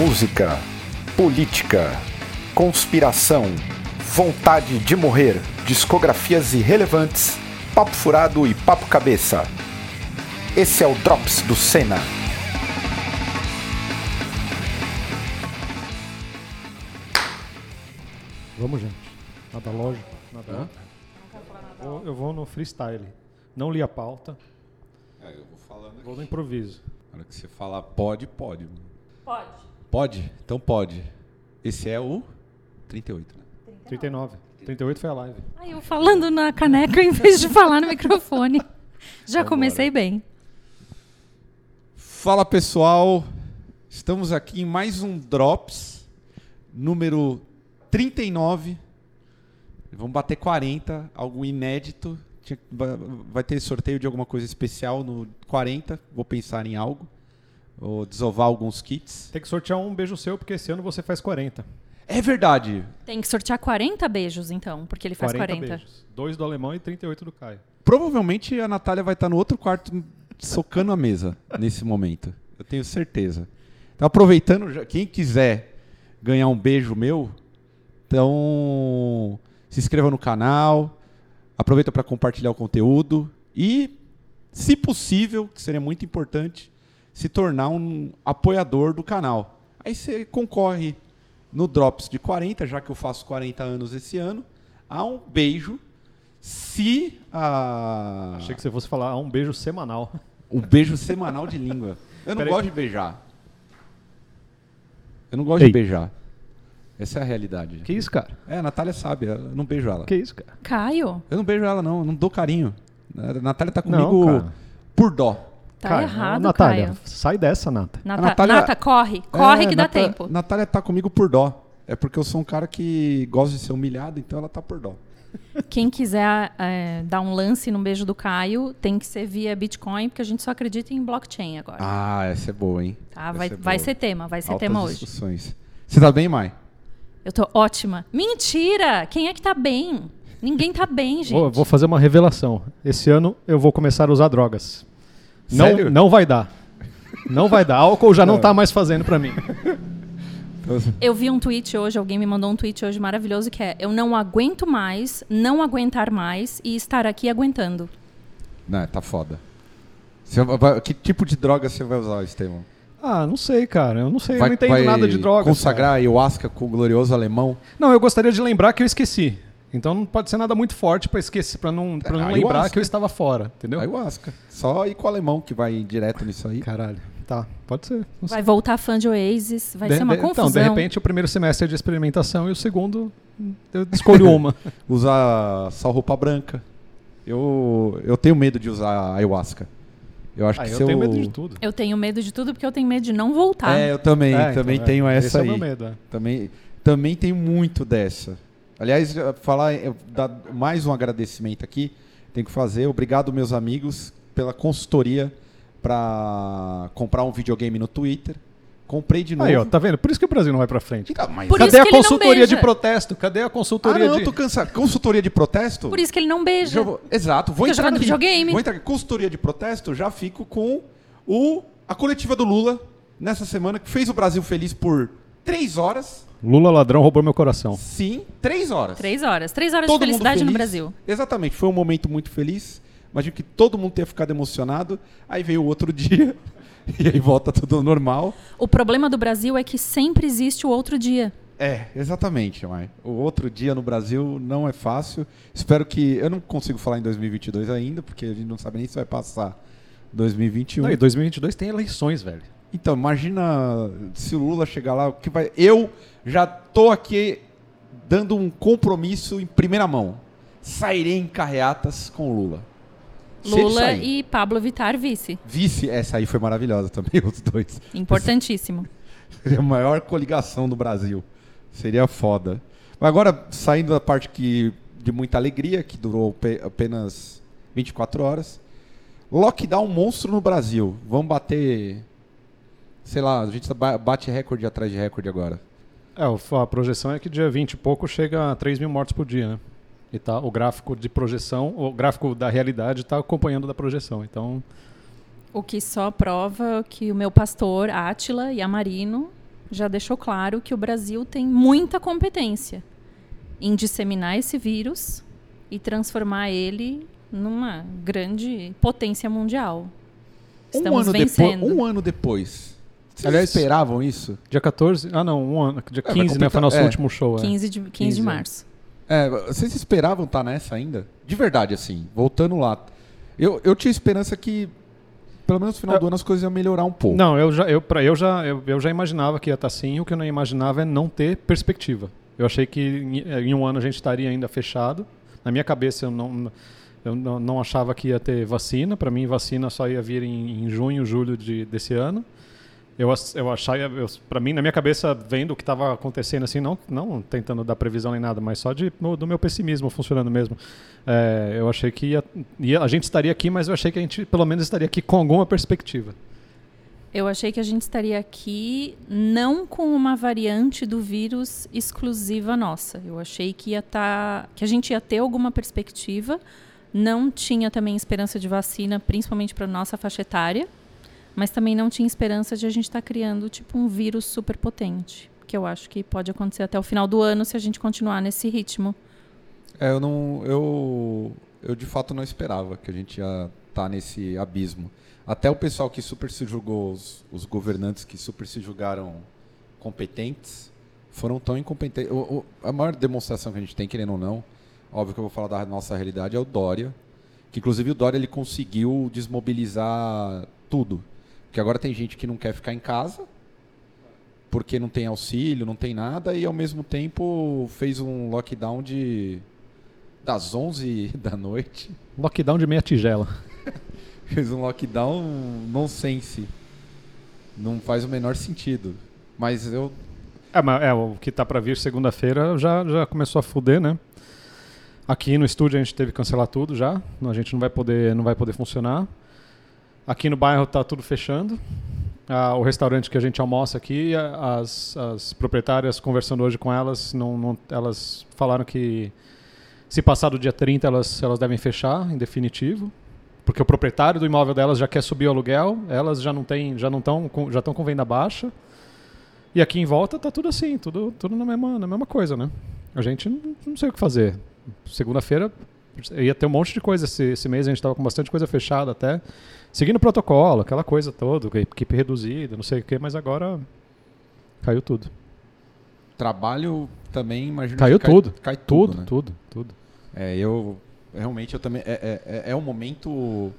música, política, conspiração, vontade de morrer, discografias irrelevantes, papo furado e papo cabeça. Esse é o Drops do Senna. Vamos, gente. Nada lógico, nada. Vou- eu vou no freestyle. Não li a pauta, É, eu vou falando vou no improviso. Na hora que você falar pode, pode. Pode. Pode? Então pode. Esse é o 38, né? 39. 38 foi a live. Aí eu falando na caneca em vez de falar no microfone. Já comecei bem. Fala pessoal, estamos aqui em mais um Drops, número 39. Vamos bater 40, algo inédito. Vai ter sorteio de alguma coisa especial no 40. Vou pensar em algo. Vou desovar alguns kits. Tem que sortear um beijo seu, porque esse ano você faz 40. É verdade. Tem que sortear 40 beijos, então, porque ele faz 40. beijos. Dois do alemão e 38 do Caio. Provavelmente a Natália vai estar no outro quarto socando a mesa nesse momento. Eu tenho certeza. Então, aproveitando, quem quiser ganhar um beijo meu, então se inscreva no canal, aproveita para compartilhar o conteúdo e, se possível, que seria muito importante, se tornar um apoiador do canal. Aí você concorre no Drops de 40, já que eu faço 40 anos esse ano, a um beijo se a. Achei que você fosse falar ah, um beijo semanal. Um beijo semanal de língua. Eu não Peraí. gosto de beijar. Eu não gosto Ei. de beijar. Essa é a realidade. Que isso, cara? É, a Natália sabe, eu não beijo ela. Que isso, cara? Caio, Eu não beijo ela, não, eu não dou carinho. A Natália tá Não, comigo cara. por dó. Tá Caio, errado, Natália, Caio. sai dessa, Nata. Nata, Natália- Nata, corre. Corre É, que dá Nata- tempo. Natália tá comigo por dó. É porque eu sou um cara que gosta de ser humilhado, então ela tá por dó. Quem quiser é, dar um lance no beijo do Caio, tem que ser via Bitcoin, porque a gente só acredita em blockchain agora. Ah, essa é boa, hein? tá? Vai, é vai ser tema, vai ser Altas tema hoje. discussões. Você tá bem, Mai? Eu tô ótima. Mentira! Quem é que tá bem? Ninguém tá bem, gente. Vou, vou fazer uma revelação. Esse ano eu vou começar a usar drogas. Sério? Não, não vai dar. Não vai dar. Álcool já não tá mais fazendo pra mim. Eu vi um tweet hoje, alguém me mandou um tweet hoje maravilhoso que é: Eu não aguento mais, não aguentar mais e estar aqui aguentando. Não, tá foda. Você vai- que tipo de droga você vai usar, Estevão? Ah, não sei, cara. Eu não sei. eu não entendo nada de drogas. consagrar cara. ayahuasca com o glorioso alemão? Não, eu gostaria de lembrar que eu esqueci. Então não pode ser nada muito forte pra esquecer, para não, pra não É, lembrar que eu estava fora, entendeu? Ayahuasca. Só ir com o alemão que vai direto nisso aí. Caralho. Tá, pode ser. Vai voltar fã de Oasis, vai De- ser uma de- confusão. Então, de repente, o primeiro semestre é de experimentação e o segundo eu escolho uma. Usar só roupa branca. Eu, eu tenho medo de usar ayahuasca. Eu acho Ah, que eu tenho medo de tudo. Eu tenho medo de tudo porque eu tenho medo de não voltar. É, eu também, É, também então, é. tenho essa Esse é aí. meu medo. é. Também, também tenho muito dessa. Aliás, falar, dar mais um agradecimento aqui. Tenho que fazer. Obrigado, meus amigos, pela consultoria para comprar um videogame no Twitter. Comprei de novo. Aí, ó, tá vendo? Por isso que o Brasil não vai pra frente. Então, mas- Cadê a consultoria de protesto? Cadê a Ah, consultoria não, de. eu tô cansado. Consultoria de protesto? Por isso que ele não beija. Vou- exato. Vou Fica entrar aqui. videogame. Vou entrar aqui. Consultoria de protesto, já fico com o, a coletiva do Lula nessa semana, que fez o Brasil feliz por três horas. Lula ladrão roubou meu coração. Sim, três horas. Três horas. Três horas Todo de felicidade no. Brasil. Exatamente. Foi um momento muito feliz. Imagino que todo mundo tenha ficado emocionado. Aí veio o outro dia. E aí volta tudo normal. O problema do Brasil é que sempre existe o outro dia. É, exatamente, Mai. O outro dia no Brasil não é fácil. Espero que. Eu não consigo falar em 2022 ainda, porque a gente não sabe nem se vai passar 2021. Não, e 2022 tem eleições, velho. Então, imagina se o Lula chegar lá, que vai. Eu já tô aqui dando um compromisso em primeira mão. Sairei em carreatas com o Lula. Lula e Pablo Vittar vice. Vice, essa aí foi maravilhosa também, os dois. Importantíssimo. Seria a maior coligação do Brasil. Seria foda. Mas agora, saindo da parte que, de muita alegria, que durou pe- apenas 24 horas. Lockdown monstro no Brasil. Vamos bater. Sei lá, a gente ba- bate recorde atrás de recorde agora. É, a projeção é que dia 20 e pouco chega a 3 mil mortes por dia, né? E tá, o gráfico de projeção, o gráfico da realidade está acompanhando da projeção. Então, O que só prova que o meu pastor, Átila e Amarino, já deixou claro que o Brasil tem muita competência em disseminar esse vírus e transformar ele numa grande potência mundial. Estamos um ano vencendo. Depois, um ano depois. Vocês Aliás, esperavam isso? Dia 14? Ah, não, um ano. Dia É, 15, né? Foi nosso é. último show. é. 15 de, 15 de 15, março. É, vocês esperavam estar nessa ainda? De verdade, assim, voltando lá. Eu, eu tinha esperança que, pelo menos no final É. do ano, as coisas iam melhorar um pouco. Não, eu já, eu, pra, eu, já, eu, eu já imaginava que ia estar assim. O que eu não imaginava é não ter perspectiva. Eu achei que em, em um ano a gente estaria ainda fechado. Na minha cabeça, eu não, eu não, não achava que ia ter vacina. Para mim, vacina só ia vir em, em junho, julho de, desse ano. Eu, eu achava, eu, para mim, na minha cabeça, vendo o que estava acontecendo, assim, não, não tentando dar previsão nem nada, mas só de, no- do meu pessimismo funcionando mesmo. É, eu achei que ia, ia- a gente estaria aqui, mas eu achei que a gente, pelo menos, estaria aqui com alguma perspectiva. Eu achei que a gente estaria aqui não com uma variante do vírus exclusiva nossa. Eu achei que ia tá, que a gente ia ter alguma perspectiva. Não tinha também esperança de vacina, principalmente para nossa faixa etária, mas também não tinha esperança de a gente estar criando tipo um vírus super potente, que eu acho que pode acontecer até o final do ano se a gente continuar nesse ritmo. É, eu não. Eu, eu de fato não esperava que a gente ia estar nesse abismo. Até o pessoal que super se julgou, os, os governantes que super se julgaram competentes, foram tão incompetentes. O- o- a maior demonstração que a gente tem, querendo ou não, óbvio que eu vou falar da nossa realidade, é o Dória. Que inclusive o Dória ele conseguiu desmobilizar tudo. Porque agora tem gente que não quer ficar em casa, porque não tem auxílio, não tem nada, e ao mesmo tempo fez um lockdown de das 11 da noite. Lockdown de meia tigela. Fez um lockdown nonsense. Não faz o menor sentido. Mas eu. É, mas é, o que tá pra vir segunda-feira já, já começou a fuder, né? Aqui no estúdio a gente teve que cancelar tudo já. A gente não vai poder, não vai poder funcionar. Aqui no bairro tá tudo fechando. Ah, o restaurante que a gente almoça aqui, as, as proprietárias conversando hoje com elas, não, não- elas falaram que se passar do dia 30 elas, elas devem fechar em definitivo. Porque o proprietário do imóvel delas já quer subir o aluguel, elas já não têm, já não estão já estão com venda baixa. E aqui em volta tá tudo assim, tudo, tudo na, mesma, na mesma coisa, né? A gente não, não sei o que fazer. Segunda-feira ia ter um monte de coisa. Esse, esse mês a gente tava com bastante coisa fechada até. Seguindo o protocolo, aquela coisa toda, equipe reduzida, não sei o que, mas agora caiu tudo. Trabalho também, imagino Caiu que cai, tudo. Cai tudo, Tudo, né? tudo, tudo. É, eu. Realmente, eu também. É, é, é- é um momento.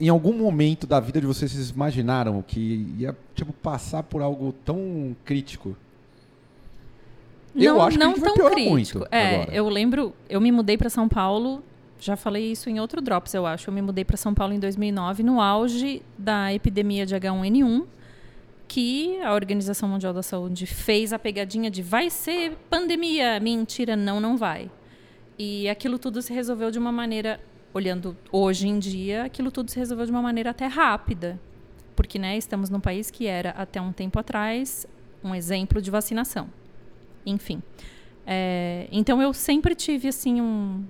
Em algum momento da vida de vocês, vocês imaginaram que ia tipo, passar por algo tão crítico? Eu não acho que a não gente vai tão piorar crítico. muito é, agora. eu lembro, eu me mudei para São Paulo, já falei isso em outro Drops, eu acho. Eu me mudei para São Paulo em 2009, no auge da epidemia de H1N1, que a Organização Mundial da Saúde fez a pegadinha de vai ser pandemia. Mentira, não, não vai. E aquilo tudo se resolveu de uma maneira, olhando hoje em dia, aquilo tudo se resolveu de uma maneira até rápida. Porque né, estamos num país que era, até um tempo atrás, um exemplo de vacinação. Enfim. É, então eu sempre tive assim um,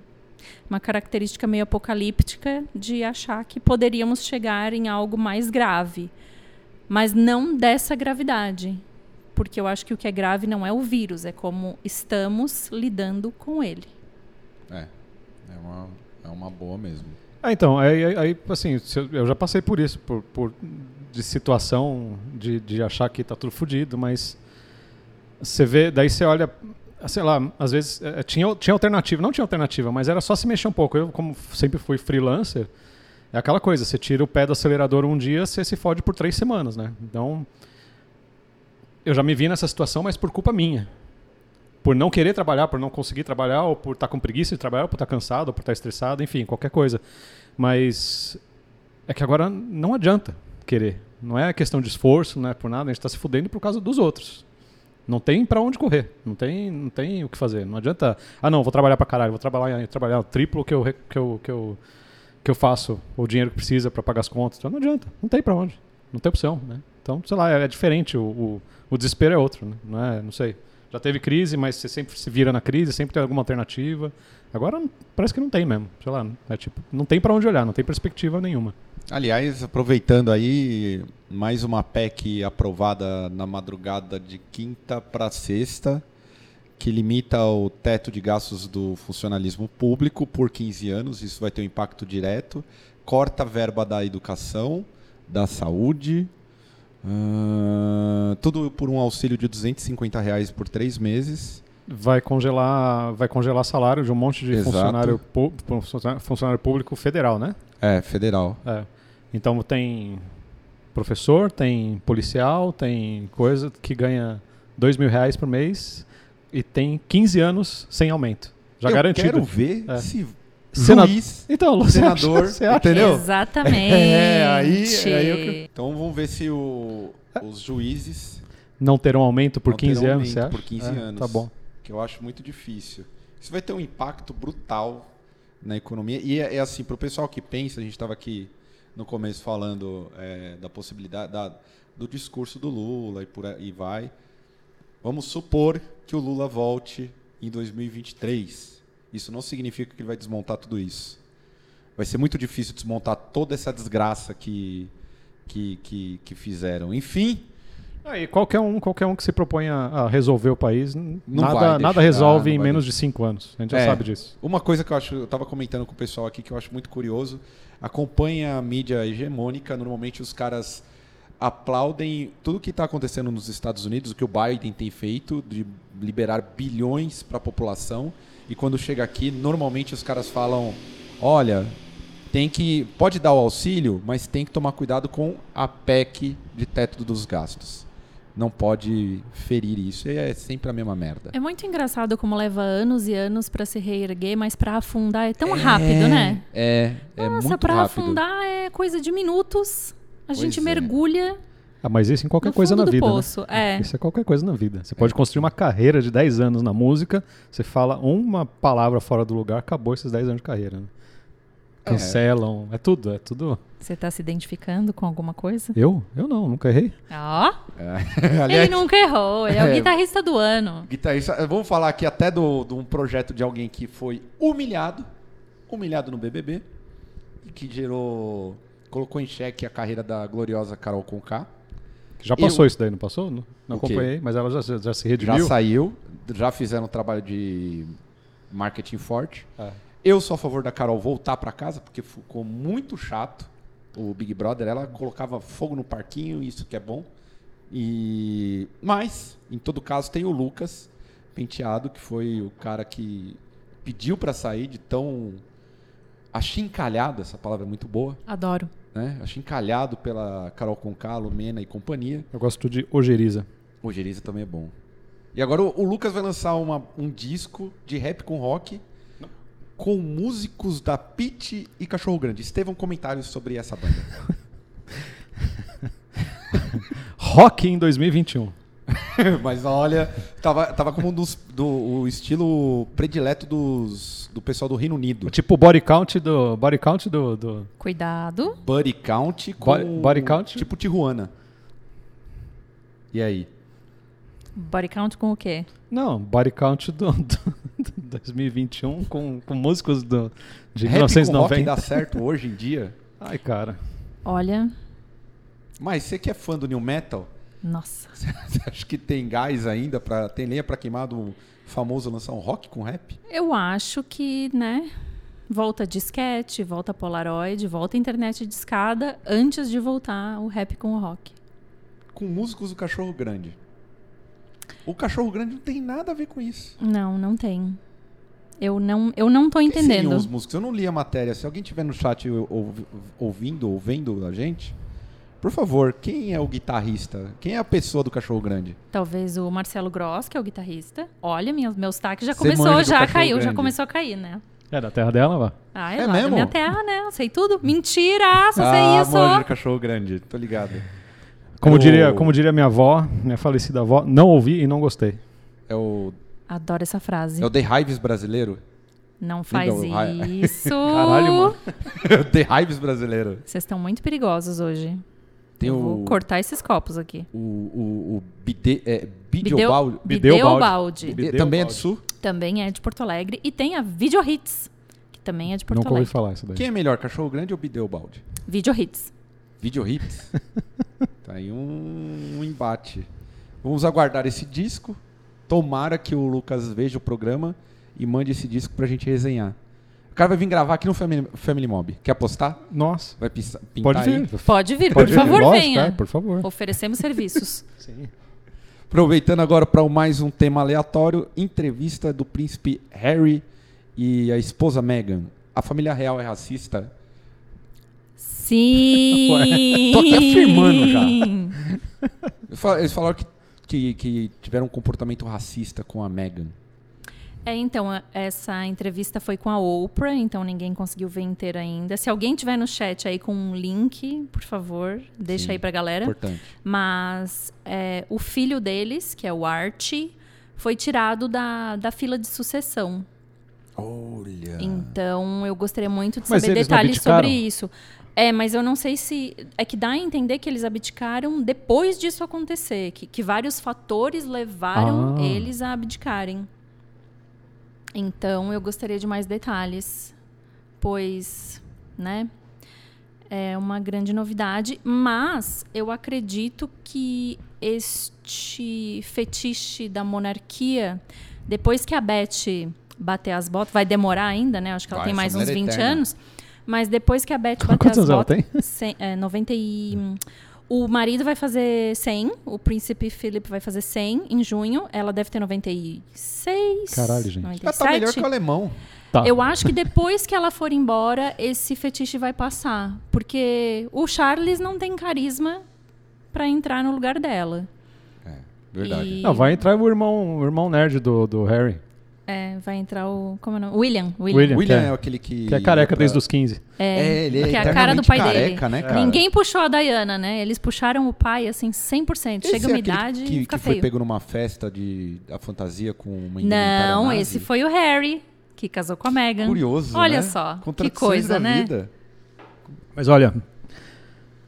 uma característica meio apocalíptica de achar que poderíamos chegar em algo mais grave. Mas não dessa gravidade. Porque eu acho que o que é grave não é o vírus, é como estamos lidando com ele. É. É uma, é uma boa mesmo. Ah, então, aí, aí- assim, eu, eu já passei por isso, por, por- de situação de, de achar que tá tudo fodido, mas você vê, daí você olha, sei lá, às vezes eh, tinha, tinha alternativa, não tinha alternativa, mas era só se mexer um pouco. Eu, como sempre fui freelancer, é aquela coisa, você tira o pé do acelerador um dia, você se fode por três semanas, né? Então, eu já me vi nessa situação, mas por culpa minha. Por não querer trabalhar, por não conseguir trabalhar, ou por estar com preguiça de trabalhar, ou por estar cansado, ou por estar estressado, enfim, qualquer coisa. Mas é que agora não adianta querer. Não é questão de esforço, não é por nada, a gente está se fudendo por causa dos outros. Não tem para onde correr, não tem, não tem o que fazer. Não adianta, ah não, vou trabalhar para caralho, vou trabalhar, trabalhar triplo que eu, que eu, que eu, que eu faço, o dinheiro que precisa para pagar as contas. Então não adianta, não tem para onde, não tem opção, né? Então, sei lá, é, é diferente, o, o, o desespero é outro, né? Não é, não sei. Já teve crise, mas você sempre se vira na crise, sempre tem alguma alternativa. Agora parece que não tem mesmo, sei lá, é tipo, não tem para onde olhar, não tem perspectiva nenhuma. Aliás, aproveitando aí, mais uma PEC aprovada na madrugada de quinta para sexta, que limita o teto de gastos do funcionalismo público por 15 anos. Isso vai ter um impacto direto. Corta a verba da educação, da saúde, uh, tudo por um auxílio de 250 reais por três meses. Vai congelar, vai congelar salário de um monte de Exato. funcionário, funcionário público federal, né? É, federal. É. Então tem professor, tem policial, tem coisa que ganha dois mil reais por mês e tem 15 anos sem aumento. Já Eu garantido. quero ver É. se Sena- juiz... Então, você acha- senador, você acha- entendeu? Exatamente. É, aí, aí eu- Então vamos ver se o- os juízes, não terão aumento por Não 15 terão anos, você acha? por 15 É, anos. Tá bom. que eu acho muito difícil. Isso vai ter um impacto brutal na economia. E é, é assim, para o pessoal que pensa, a gente estava aqui no começo falando é, da possibilidade da- do discurso do Lula e por aí vai. Vamos supor que o Lula volte em 2023. Isso não significa que ele vai desmontar tudo isso. Vai ser muito difícil desmontar toda essa desgraça que, que, que, que fizeram. Enfim, Aí, qualquer um, qualquer um que se propõe a, resolver o país, Não nada, vai nada resolve em menos deixar. de 5 anos. A gente já É. sabe disso. Uma coisa que eu acho, eu estava comentando com o pessoal aqui que eu acho muito curioso, acompanha a mídia hegemônica, normalmente os caras aplaudem tudo que está acontecendo nos Estados Unidos, o que o Biden tem feito, de liberar bilhões para a população, e quando chega aqui, normalmente os caras falam, olha, tem que pode dar o auxílio, mas tem que tomar cuidado com a PEC de teto dos gastos. Não pode ferir isso, e é sempre a mesma merda. É muito engraçado como leva anos e anos pra se reerguer, mas pra afundar é tão rápido, né? É, é Nossa, muito pra rápido. afundar é coisa de minutos. A Pois gente é. mergulha Ah, mas isso em qualquer no coisa na vida. né? poço. É. Isso é qualquer coisa na vida. Você pode construir uma carreira de 10 anos na música, você fala uma palavra fora do lugar, acabou esses 10 anos de carreira. né? Cancelam, é tudo, é tudo. Você tá se identificando com alguma coisa? Eu? Eu não, nunca errei. Ó, É. ele nunca errou. Ele é o É. guitarrista do ano. Guitarrista, vamos falar aqui até do- de um projeto de alguém que foi humilhado, humilhado no BBB, e que gerou, colocou em xeque a carreira da gloriosa Carol Conká. Já passou Eu- isso daí, não passou? Não, não O acompanhei, mas ela já, já se Já redimiu. saiu, já fizeram um trabalho de marketing forte. É. Eu sou a favor da Carol voltar para casa, porque ficou muito chato o Big Brother. Ela colocava fogo no parquinho, isso que é bom. E Mas, em todo caso, tem o Lucas Penteado, que foi o cara que pediu para sair de tão achincalhado, essa palavra é muito boa, Adoro. né? Achincalhado pela Carol Conká, Lumena e companhia. Eu gosto de Ojeriza. O Geriza também é bom. E agora o, o Lucas vai lançar uma- um disco de rap com rock com músicos da Pit e Cachorro Grande. Estevão, comentários sobre essa banda. Rock em 2021. Mas olha, tava, tava como um dos, do, o estilo predileto dos, do pessoal do Reino Unido. Tipo o body count do. Body count do. do- Cuidado. Buddy Count com... Body- body count? Tipo Tijuana. E aí? Body count com o quê? Não, body count do, do, do 2021 com, com músicos do, de Rap com rock 1990. dá certo hoje em dia? Ai, cara. Olha. Mas você que é fã do New Metal... Nossa. Você acha que tem gás ainda para tem lenha para queimar do famoso lançar um rock com rap? Eu acho que, né? Volta disquete, volta Polaroid, volta internet de escada antes de voltar o rap com o rock. Com músicos do Cachorro Grande. O Cachorro Grande não tem nada a ver com isso. Não, não tem. Eu não, eu não tô Quem entendendo. os músicos? Eu não li a matéria. Se alguém tiver no chat ou- ou- ouvindo ou vendo a gente, por favor, quem é o guitarrista? Quem é a pessoa do Cachorro Grande? Talvez o Marcelo Gross, que é o guitarrista. Olha, minhas, meus taques já Você começou, já caiu, já Grande. começou a cair, né? É da terra dela, vá. Ah, é, É lá mesmo? da minha terra, né? Eu sei tudo. Mentira! Só ah, sei isso. do Cachorro Grande. Tô ligado. Como, o- diria, como diria minha avó, minha falecida avó, não ouvi e não gostei. É o, Adoro essa frase. é o The Hives brasileiro? Não faz isso. Caralho, mano. É o The Hives brasileiro. Vocês estão muito perigosos hoje. Tem Eu o, vou cortar esses copos aqui. o, o, o Bide, é, Bideobaldi. Bideu Também é do. Sul? Também é de Porto Alegre. E tem a Video Hits, que também é de Porto Nunca ouvi Alegre. falar isso daí. Quem é melhor, cachorro grande ou Bideu Balde? Video Hits. Video Hits. tá aí um, um embate. Vamos aguardar esse disco. Tomara que o Lucas veja o programa e mande esse disco pra gente resenhar. O cara vai vir gravar aqui no Family, Family Mob. Quer apostar? Nossa, Vai pisa- pintar pode aí? vir. Pode vir, Pode por favor, Lógico, venha. é, por favor. Oferecemos serviços. Sim. Aproveitando agora para mais um tema aleatório, entrevista do príncipe Harry e a esposa Meghan. A família real é racista? Sim! Tô aqui afirmando já. Eles falaram que, que, que tiveram um comportamento racista com a Meghan. É, então, essa entrevista foi com a Oprah, então ninguém conseguiu ver inteira ainda. Se alguém tiver no chat aí com um link, por favor, deixa Sim, aí pra galera. Importante. Mas é, o filho deles, que é o Archie, foi tirado da, da fila de sucessão. Olha. Então, eu gostaria muito de Mas saber detalhes sobre isso. É, mas eu não sei se. É que dá a entender que eles abdicaram depois disso acontecer. Que, que vários fatores levaram Ah. eles a abdicarem. Então, eu gostaria de mais detalhes. Pois, né? É uma grande novidade. Mas eu acredito que este fetiche da monarquia, depois que a Beth bater as botas, vai demorar ainda, né? Acho que ela Vai, tem mais uns mulher é 20 eterna. anos. Mas depois que a Beth bater Quantos as anos ela botas. tem? cem- é, 90 e. O marido vai fazer 100, o príncipe Philip vai fazer 100 em junho. Ela deve ter 96. Caralho, gente. 97. Ela tá melhor que o alemão. Tá. Eu acho que depois que ela for embora, esse fetiche vai passar. Porque o Charles não tem carisma pra entrar no lugar dela. Verdade. E- Não, vai entrar o irmão, o irmão nerd do, do Harry. É, vai entrar o. Como é o nome? William. William. William. William é é- aquele que. Que é careca pra- desde os 15. É, ele é que é a cara do pai careca, dele. né, cara? Ninguém puxou a Diana, né? Eles puxaram o pai, assim, 100%. Esse Chega é uma idade que, fica que foi feio. pego numa festa de a fantasia com uma Não, esse foi o Harry, que casou com a Meghan. Curioso, Olha né? só, que coisa, né? vida. Mas olha,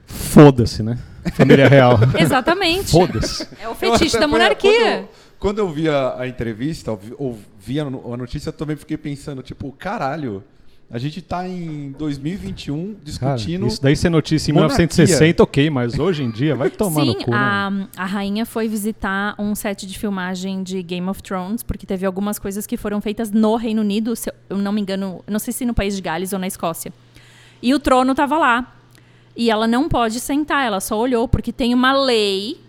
foda-se, né? Família real. Exatamente. Foda-se. É o fetiche da monarquia. Quando, quando eu vi a, a entrevista, ouvi, a, a notícia, eu também fiquei pensando, tipo, caralho, a gente tá em 2021 Cara, discutindo. isso daí ser notícia em monarquia. 1960, ok, mas hoje em dia vai tomar Sim, no cu. né? a, a rainha foi visitar um set de filmagem de Game of Thrones, porque teve algumas coisas que foram feitas no Reino Unido, se eu não me engano, não sei se no país de Gales ou na Escócia. E o trono tava lá. E ela não pode sentar, ela só olhou, porque tem uma lei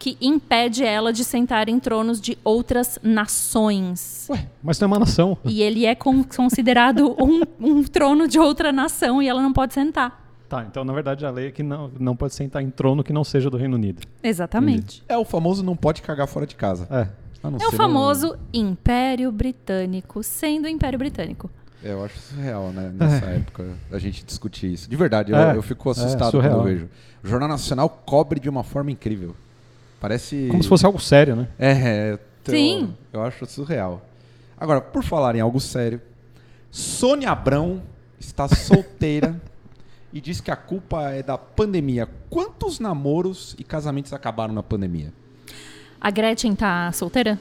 que impede ela de sentar em tronos de outras nações. Ué, mas tem uma nação. E ele é con- considerado um, um trono de outra nação e ela não pode sentar. Tá, então na verdade a lei é que não, não pode sentar em trono que não seja do Reino Unido. Exatamente. É o famoso não pode cagar fora de casa. É. A não É o famoso Império Britânico, sendo Império Britânico. É, eu acho surreal, né? Nessa época, a gente discutir isso. De verdade, eu, É, eu fico é, assustado surreal. quando eu vejo. O Jornal Nacional cobre de uma forma incrível. Parece. Como se fosse algo sério, né? É, é então, Sim. Eu acho surreal. Agora, por falar em algo sério, Sônia Abrão está solteira e diz que a culpa é da pandemia. Quantos namoros e casamentos acabaram na pandemia? A Gretchen tá solteira?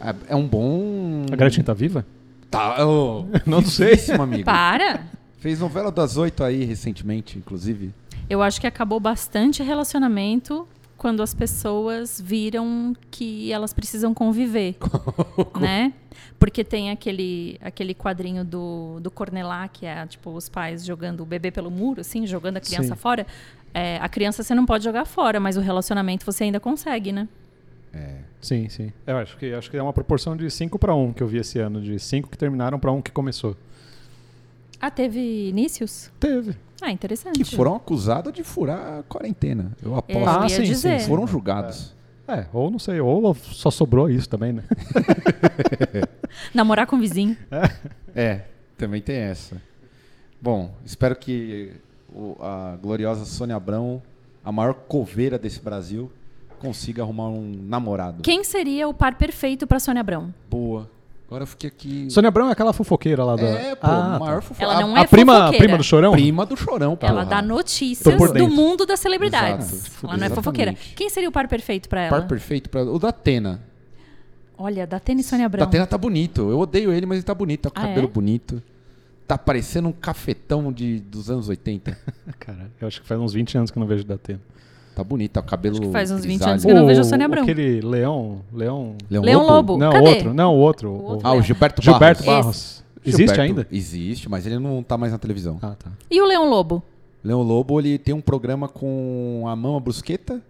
É- É um bom. A Gretchen tá viva? Tá, oh, Não sei. amigo. Para! Fez novela das oito aí recentemente, inclusive. Eu acho que acabou bastante relacionamento quando as pessoas viram que elas precisam conviver, né? Porque tem aquele, aquele quadrinho do, do Cornelá, que é tipo os pais jogando o bebê pelo muro, assim, jogando a criança Sim. fora. É, a criança você não pode jogar fora, mas o relacionamento você ainda consegue, né? É. Sim, sim. Eu acho que, acho que é uma proporção de 5 para 1 que eu vi esse ano, de 5 que terminaram para 1 que começou. Ah, teve inícios? Teve. Ah, interessante. Que foram acusados de furar a quarentena. Eu aposto. Eu Ah, sim, sim. Foram julgados. É, ou não sei, ou só sobrou isso também, né? Namorar com o vizinho. É, também tem essa. Bom, espero que o- a gloriosa Sônia Abrão, a maior coveira desse Brasil, consiga arrumar um namorado. Quem seria o par perfeito pra Sônia Abrão? Boa. Agora eu fiquei aqui. Sônia Abrão é aquela fofoqueira lá da. É, pô, Ah, maior tá. fofoca. Ela não é a prima, fofoqueira. prima do Chorão? prima do chorão, porra. Ela dá notícias do mundo das celebridades. Exato. Ela não é fofoqueira. Quem seria o par perfeito pra ela? Par perfeito pra. O da Atena. Olha, da Tênis Sônia Abrão. Da Atena tá bonito. Eu odeio ele, mas ele tá bonito. Tá com o Ah, cabelo é? bonito. tá parecendo um cafetão de, dos anos 80. Cara, eu acho que faz uns 20 anos que eu não vejo o Datena. Tá bonito, tá o cabelo. Acho que faz uns 20 grisalho. anos que eu não vejo a Sônia Abrão. Aquele Leão. Leão. Leão, Lobo? Não, Cadê? outro. Não, o outro. O outro Ah, o Leão. Gilberto, Gilberto Barros. Barros. Existe Gilberto ainda? Existe, mas ele não tá mais na televisão. Ah, tá. E o Leão Lobo? Leão Lobo, ele tem um programa com a Mama Brusqueta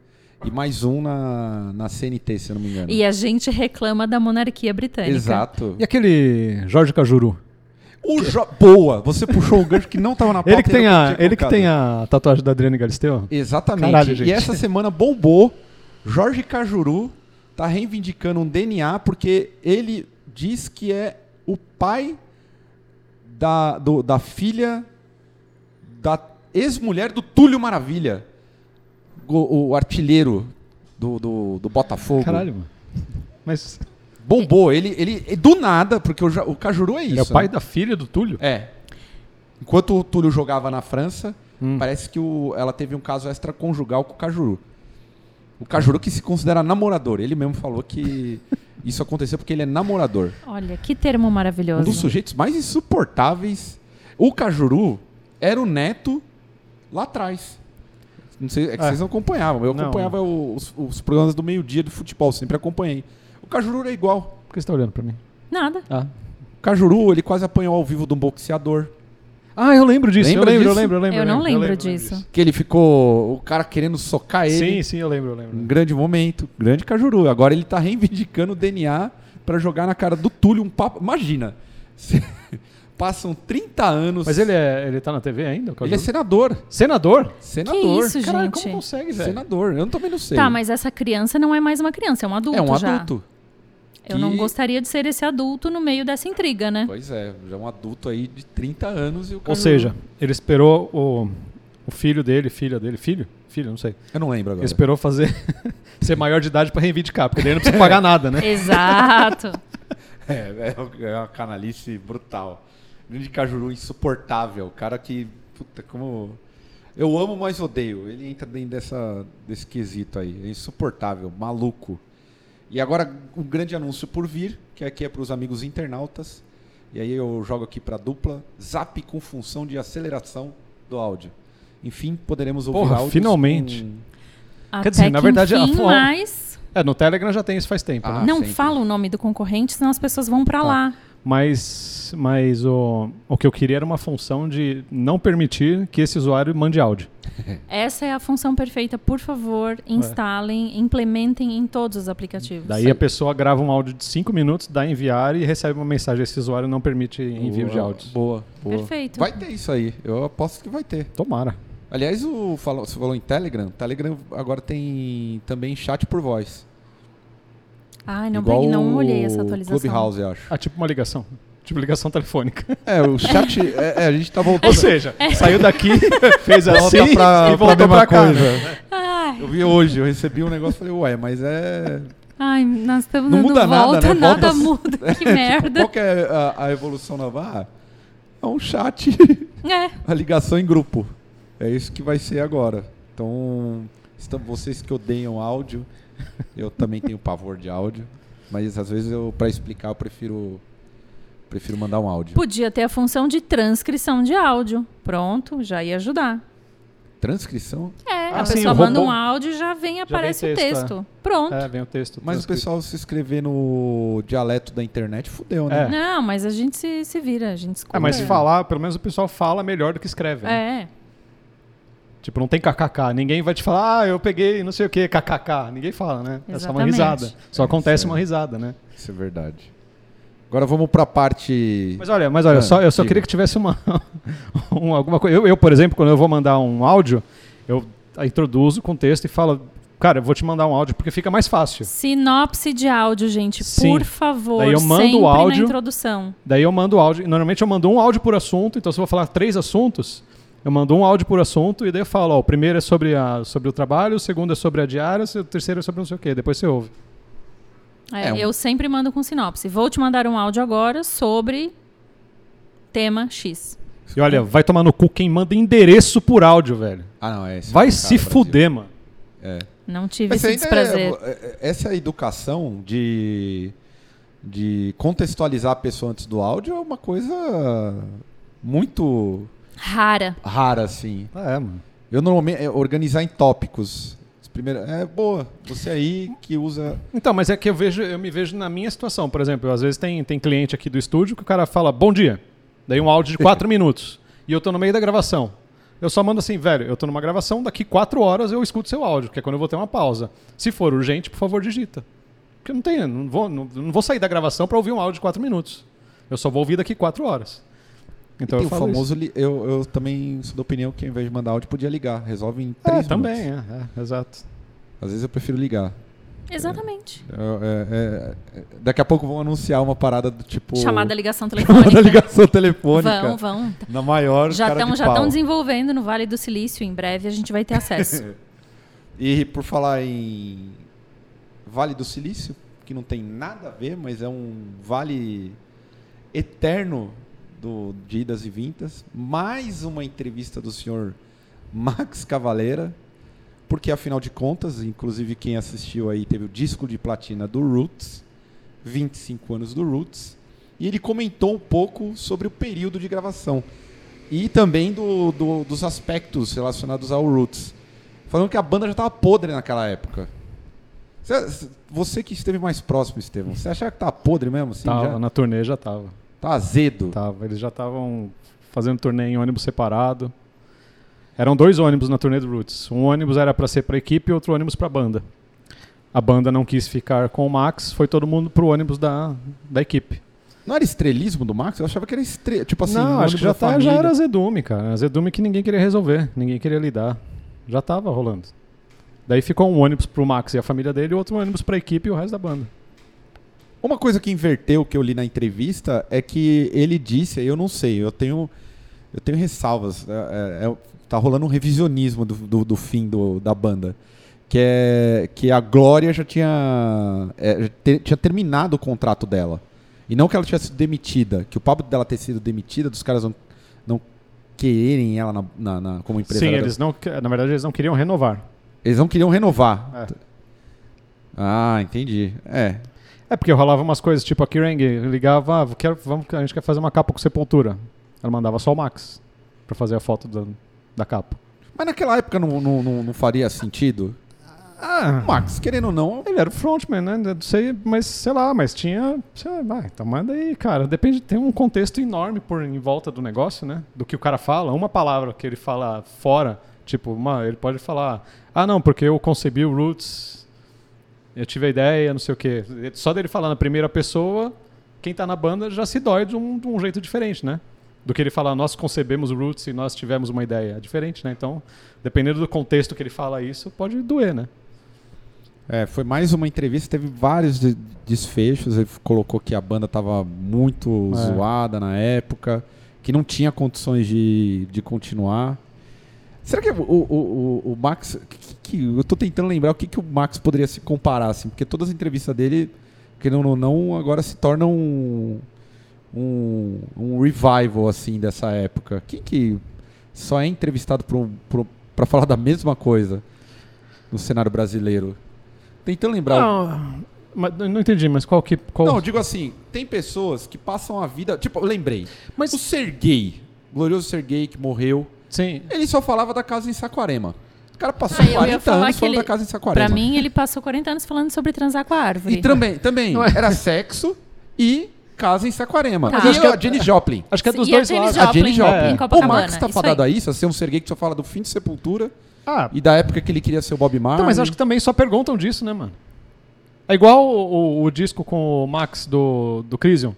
e mais um na, na CNT, se eu não me engano. E a gente reclama da monarquia britânica. Exato. E aquele Jorge Cajuru? O Jo- Boa! Você puxou o gancho que não tava na pauta. Ele que tem a, ele que tem a tatuagem da Adriane Galisteu? Exatamente. Caralho. E essa semana bombou. Jorge Cajuru tá reivindicando um DNA porque ele diz que é o pai da, do- da filha da ex-mulher do Túlio Maravilha. O, o artilheiro do, do, do Botafogo. Caralho, mano. Mas Bombou. Ele, ele, do nada, porque o, o Cajuru é isso. ele é o pai né? da filha do Túlio? É. Enquanto o Túlio jogava na França, Hum. parece que o- ela teve um caso extraconjugal com o Cajuru. O Cajuru que se considera namorador. Ele mesmo falou que isso aconteceu porque ele é namorador. Olha, que termo Um maravilhoso. dos sujeitos mais insuportáveis. O Cajuru era o neto lá atrás. Não sei, é que É. vocês não acompanhavam. Eu Não. acompanhava os, os programas do meio-dia de futebol, sempre acompanhei. Cajuru era igual. Por que você tá olhando pra mim? Nada. Ah. O Cajuru, ele quase apanhou ao vivo de um boxeador. Ah, eu lembro disso. Lembra eu lembro, disso? eu lembro, eu lembro. Eu não lembro, lembro disso. Que ele ficou. O cara querendo socar ele. Sim, sim, eu lembro, eu lembro. Um grande momento. Grande Cajuru. Agora ele tá reivindicando o DNA pra jogar na cara do Túlio um papo. Imagina. Passam 30 anos. Mas ele, é, ele tá na TV ainda? o Ele é Cajuru? senador. Senador? Senador. isso, Caralho, gente? como consegue, velho? Senador. Eu também não sei. Tá, mas essa criança não é mais uma criança, é um adulto é um já. adulto. Eu não gostaria de ser esse adulto no meio dessa intriga, né? Pois é, já é um adulto aí de 30 anos e o Ou Cajuru- seja, ele esperou o, o filho dele, filha dele, filho? Filho, não sei. Eu não lembro agora. Ele esperou fazer ser maior de idade pra reivindicar, porque daí ele não precisa pagar nada, né? Exato. É, é, é uma canalice brutal. Grande Cajuru insuportável. Cara que. Puta, como. Eu amo, mas odeio. Ele entra dentro dessa, desse quesito aí. É insuportável, maluco. E agora, um grande anúncio por vir, que aqui é para os amigos internautas. E aí eu jogo aqui para dupla. Zap com função de aceleração do áudio. Enfim, poderemos ouvir Porra, áudios finalmente. com- Até dizer, na que verdade, a enfim, fo- mas É, no Telegram já tem isso faz tempo, Ah, né? não sempre. fala o nome do concorrente, senão as pessoas vão pra Tá. lá. Mas, mas o, o que eu queria era uma função de não permitir que esse usuário mande áudio. Essa é a função perfeita. Por favor, instalem, implementem em todos os aplicativos. Daí a pessoa grava um áudio de 5 minutos, dá enviar e recebe uma mensagem. Esse usuário não permite envio de Boa, áudios. Boa, boa. Perfeito. Vai ter isso aí. Eu aposto que vai ter. Tomara. Aliás, o, falou, você falou em Telegram. Telegram agora tem também chat por voz. Ai, não, Igual peguei, não olhei essa atualização. Clubhouse, eu acho. Ah, tipo uma ligação. Tipo ligação telefônica. É, o chat. é, é, a gente tá voltando. Ou seja, saiu daqui, fez assim Volta pra, e voltou pra pra, cá. coisa. né? Eu vi hoje, eu recebi um negócio e falei, ué, mas é. ai, nós estamos Não dando muda nada, volta, né? nada Volta- muda. Que Tipo, merda. qual que é a, a evolução nova? Ah, é um chat, É, a ligação em grupo. É isso que vai ser agora. Então, estão- vocês que odeiam áudio, eu também tenho pavor de áudio. Mas às vezes eu, pra explicar, eu prefiro, prefiro mandar um áudio. podia ter a função de transcrição de áudio. Pronto, já ia ajudar. Transcrição? É, Ah, a sim, pessoa manda robô- um áudio e já vem e aparece vem o texto, texto. Pronto. É, vem o texto. Mas o pessoal se inscrever no dialeto da internet fudeu, né? É. Não, mas a gente se, se vira, a gente escuta. É, mas falar, pelo menos o pessoal fala melhor do que escreve. né? Tipo, não tem kkk. Ninguém vai te falar, ah, eu peguei não sei o que, kkk. Ninguém fala, né? É só uma Exatamente. risada. Só acontece Isso é. uma risada, né? Isso é verdade. Agora vamos pra parte. Mas olha, mas olha, Ah, só, eu só diga. queria que tivesse uma, um- alguma coisa. Eu, eu, por exemplo, quando eu vou mandar um áudio, eu introduzo com texto e falo, cara, eu vou te mandar um áudio porque fica mais fácil. Sinopse de áudio, gente, Sim. por favor. Daí eu mando o sempre áudio. na introdução. Daí eu mando o áudio. Normalmente eu mando um áudio por assunto, então se eu vou falar três assuntos, eu mando um áudio por assunto e daí eu falo, ó, o primeiro é sobre, a, sobre o trabalho, o segundo é sobre a diária, o terceiro é sobre não sei o quê. Depois você ouve. É, É, um- Eu sempre mando com sinopse. Vou te mandar um áudio agora sobre tema X. E olha, vai tomar no cu quem manda endereço por áudio, velho. Ah, não, é Vai é se fuder, mano. É. Não tive Mas esse ainda desprazer. é- é- essa educação de, de contextualizar a pessoa antes do áudio é uma coisa muito Rara. rara, assim. É, mano. Eu normalmente é organizar em tópicos. As primeiras- é boa. Você aí que usa. Então, mas é que eu vejo, eu me vejo na minha situação, por exemplo, às vezes tem, tem cliente aqui do estúdio que o cara fala bom dia, daí um áudio de quatro minutos, e eu tô no meio da gravação. Eu só mando assim, velho, eu tô numa gravação, daqui quatro horas eu escuto seu áudio, que é quando eu vou ter uma pausa. Se for urgente, por favor, digita. Porque eu não tenho, não vou, não, não vou sair da gravação para ouvir um áudio de quatro minutos. Eu só vou ouvir daqui quatro horas. Então tem eu o famoso. li- Eu, eu também sou da opinião que ao invés de mandar áudio, podia ligar. Resolve em isso. três É, também, minutos. é, é, exato. Às vezes eu prefiro ligar. Exatamente. É, é, é, daqui a pouco vão anunciar uma parada do tipo. Chamada ligação Chamada telefônica. ligação telefônica. Vão, vão. Na maior. Já estão de já pau. estão desenvolvendo no Vale do Silício. Em breve a gente vai ter acesso. E por falar em Vale do Silício, que não tem nada a ver, mas é um vale eterno do, de idas e vindas, mais uma entrevista do senhor Max Cavaleira, porque afinal de contas, inclusive quem assistiu aí teve o disco de platina do Roots, 25 anos do Roots, e ele comentou um pouco sobre o período de gravação e também do, do- dos aspectos relacionados ao Roots. Falando que a banda já estava podre naquela época. Você, você que esteve mais próximo, Estevão, você achava que tava podre mesmo? Assim, Tava, já? na turnê já tava. Tá azedo? Tava. Eles já estavam fazendo turnê em ônibus separado. Eram dois ônibus na turnê do Roots. Um ônibus era para ser para equipe e outro ônibus para banda. A banda não quis ficar com o Max, foi todo mundo pro ônibus da, da equipe. Não era estrelismo do Max? Eu achava que era estrela. Tipo assim, não, acho que já, tá, já era azedume, cara. Azedume que ninguém queria resolver, ninguém queria lidar. Já tava rolando. Daí ficou um ônibus pro Max e a família dele e outro ônibus pra equipe e o resto da banda. Uma coisa que inverteu que eu li na entrevista é que ele disse, eu não sei, eu tenho, eu tenho ressalvas. é- é- é- tá rolando um revisionismo do, do, do fim do- da banda. Que é que a Glória já tinha, é, te- tinha terminado o contrato dela. E não que ela tivesse sido demitida. Que o papo dela ter sido demitida, dos caras não, não quererem ela na, na- na- como empresária. Sim, eles não, na verdade eles não queriam renovar. Eles não queriam renovar. É. Ah, entendi. É. É porque rolava umas coisas, tipo a Kirang ligava, ah, quero, vamos, a gente quer fazer uma capa com sepultura. Ela mandava só o Max pra fazer a foto da, da capa. Mas naquela época não, não, não, não faria sentido? Ah, O Max, querendo ou não, ele era o frontman, né? Não sei, mas sei lá, mas tinha. Sei lá, vai, então manda aí, cara. Depende, tem um contexto enorme por em volta do negócio, né? Do que o cara fala. Uma palavra que ele fala fora, tipo, uma, ele pode falar, ah, não, porque eu concebi o Roots, eu tive a ideia, não sei o quê. Só dele falar na primeira pessoa, quem tá na banda já se dói de um, de um jeito diferente, né? Do que ele falar, nós concebemos o Roots e nós tivemos uma ideia. É diferente, né? Então, dependendo do contexto que ele fala isso, pode doer, né? É, foi mais uma entrevista, teve vários de- desfechos. Ele colocou que a banda estava muito É. zoada na época, que não tinha condições de, de continuar. Será que o, o, o, o Max. que- que- eu tô tentando lembrar o que, que o Max poderia se comparar, assim, porque todas as entrevistas dele, querendo ou não, agora se tornam um, um, um revival assim dessa época. Quem que só é entrevistado para falar da mesma coisa no cenário brasileiro? Tentando lembrar. Não, mas não entendi, mas qual que. Qual... Não, digo assim, tem pessoas que passam a vida. Tipo, eu lembrei. Mas- o Serguei, glorioso Serguei que morreu, Sim. ele só falava da casa em Saquarema. O cara passou Ah, eu ia 40 falar anos falando ele- da casa em Saquarema. Pra mim, ele passou 40 anos falando sobre transar com a árvore. E também, também Não é? era sexo e casa em Saquarema. Tá. E Acho que a é- Jenny Joplin. Acho que é dos E dois lados. A Jenny Joplin, Joplin. em o Max tá isso fadado aí. a isso, a ser um Serguei que só fala do fim de Sepultura Ah, e da época que ele queria ser o Bob Marley. então, mas acho que também só perguntam disso, né, mano? É igual o, o- o disco com o Max do, do Crisium.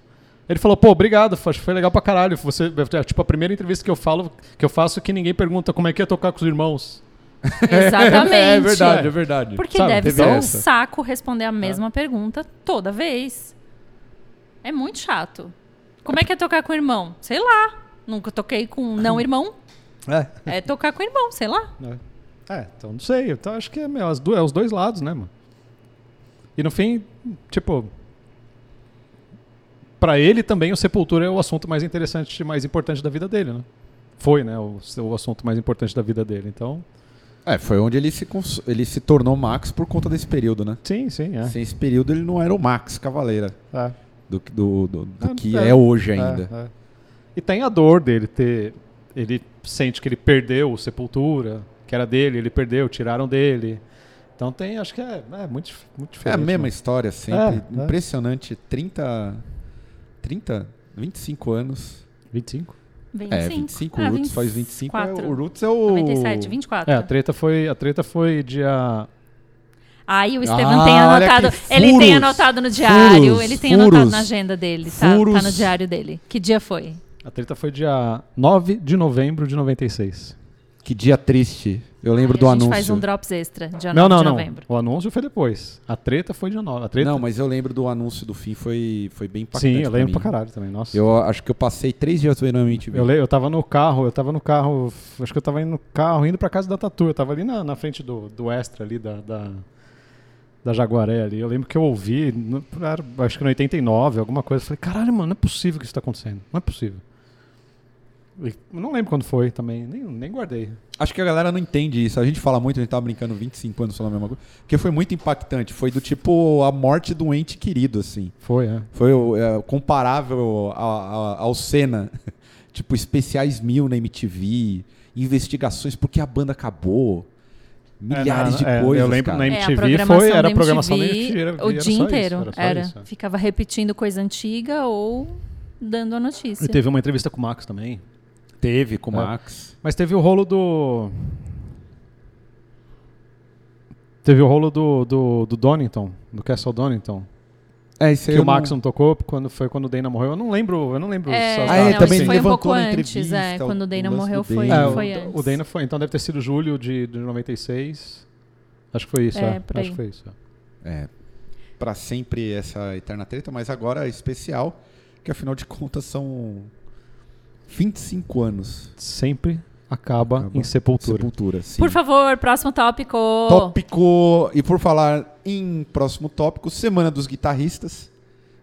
Ele falou, pô, obrigado, foi, foi legal pra caralho. Você, é, tipo, a primeira entrevista que eu falo, que eu faço, que ninguém pergunta como é que é tocar com os irmãos. Exatamente. É verdade, é verdade. Porque Sabe, deve ser um essa. saco responder a mesma pergunta toda vez. É muito chato. Como é que é tocar com o irmão? Sei lá. Nunca toquei com um não irmão. É. É tocar com o irmão, sei lá. É, então não sei. Então acho que é, meu, as du- é os dois lados, né, mano? E no fim, tipo. Pra ele também o Sepultura é o assunto mais interessante e mais importante da vida dele, né? Foi, né? O, o assunto mais importante da vida dele. Então. É, foi onde ele se, ele se tornou Max por conta desse período, né? Sim, sim, é. Sem esse período ele não era o Max Cavaleira É. do, que- do, do- do Ah, que é. é, hoje ainda. É, é. E tem a dor dele ter. Ele sente que ele perdeu o Sepultura, que era dele, ele perdeu, tiraram dele. Então tem, acho que é, é muito, muito É diferente. a mesma né? história sempre. É, é. Impressionante. 30. 30? 25 anos. 25? 25. É, 25. Ah, o Roots faz 25. É, 24. o Roots é o. 97, 24. É, a treta foi, a treta foi dia. Aí o Estevam Ah, tem anotado. Ele tem anotado no diário. furos, ele tem anotado furos, na agenda dele. Tá, tá no diário dele. Que dia foi? A treta foi dia 9 de novembro de 96. Que dia triste. Eu lembro Aí do a gente anúncio. faz um Drops Extra, dia não, 9 não, de não. novembro. O anúncio foi depois. A treta foi dia 9. A treta... Não, mas eu lembro do anúncio do fim, foi, foi bem impactante. Sim, eu lembro mim. pra caralho também. Nossa. Eu acho que eu passei três dias vendo a MTV. Eu, eu tava no carro, eu tava no carro, acho que eu tava indo no carro, indo pra casa da Tatu, eu tava ali na, na frente do, do Extra ali, da, da, da Jaguaré ali. Eu lembro que eu ouvi, no- acho que no 89, alguma coisa, eu falei, caralho, mano, não é possível que isso tá acontecendo, não é possível. Não lembro quando foi também, nem, nem guardei. Acho que a galera não entende isso. A gente fala muito, a gente tava brincando 25 anos falando a mesma coisa. Porque foi muito impactante. Foi do tipo a morte do ente querido, assim. Foi, é. Foi é, comparável a- a- ao Senna. tipo, especiais mil na MTV, investigações porque a banda acabou. Milhares É, de na- é, coisas. eu lembro cara. na É, MTV foi- era da a programação da MTV era- o era dia só isso, inteiro. era só era. isso, é. Ficava repetindo coisa antiga ou dando a notícia. E teve uma entrevista com o Max também. Teve com o É. Max. Mas teve o rolo do. Teve o rolo do, do, do Donington, do Castle Donington. É, isso Que o Max não tocou quando foi quando o Dana morreu. Eu não lembro, eu não lembro É, Ah, é, não, também foi um levantou pouco na antes, é. o- Quando o o Dana morreu do foi, Dana. É, foi o, antes. o Dana foi, então deve ter sido julho de, de 96. Acho que foi isso, É, é. Acho aí. que foi isso. é. É, pra sempre essa eterna treta, mas agora é especial, que afinal de contas são 25 anos. Sempre acaba, Acaba. em sepultura. Sepultura, sim. Por favor, próximo tópico. Tópico, e por falar em próximo tópico, Semana dos Guitarristas.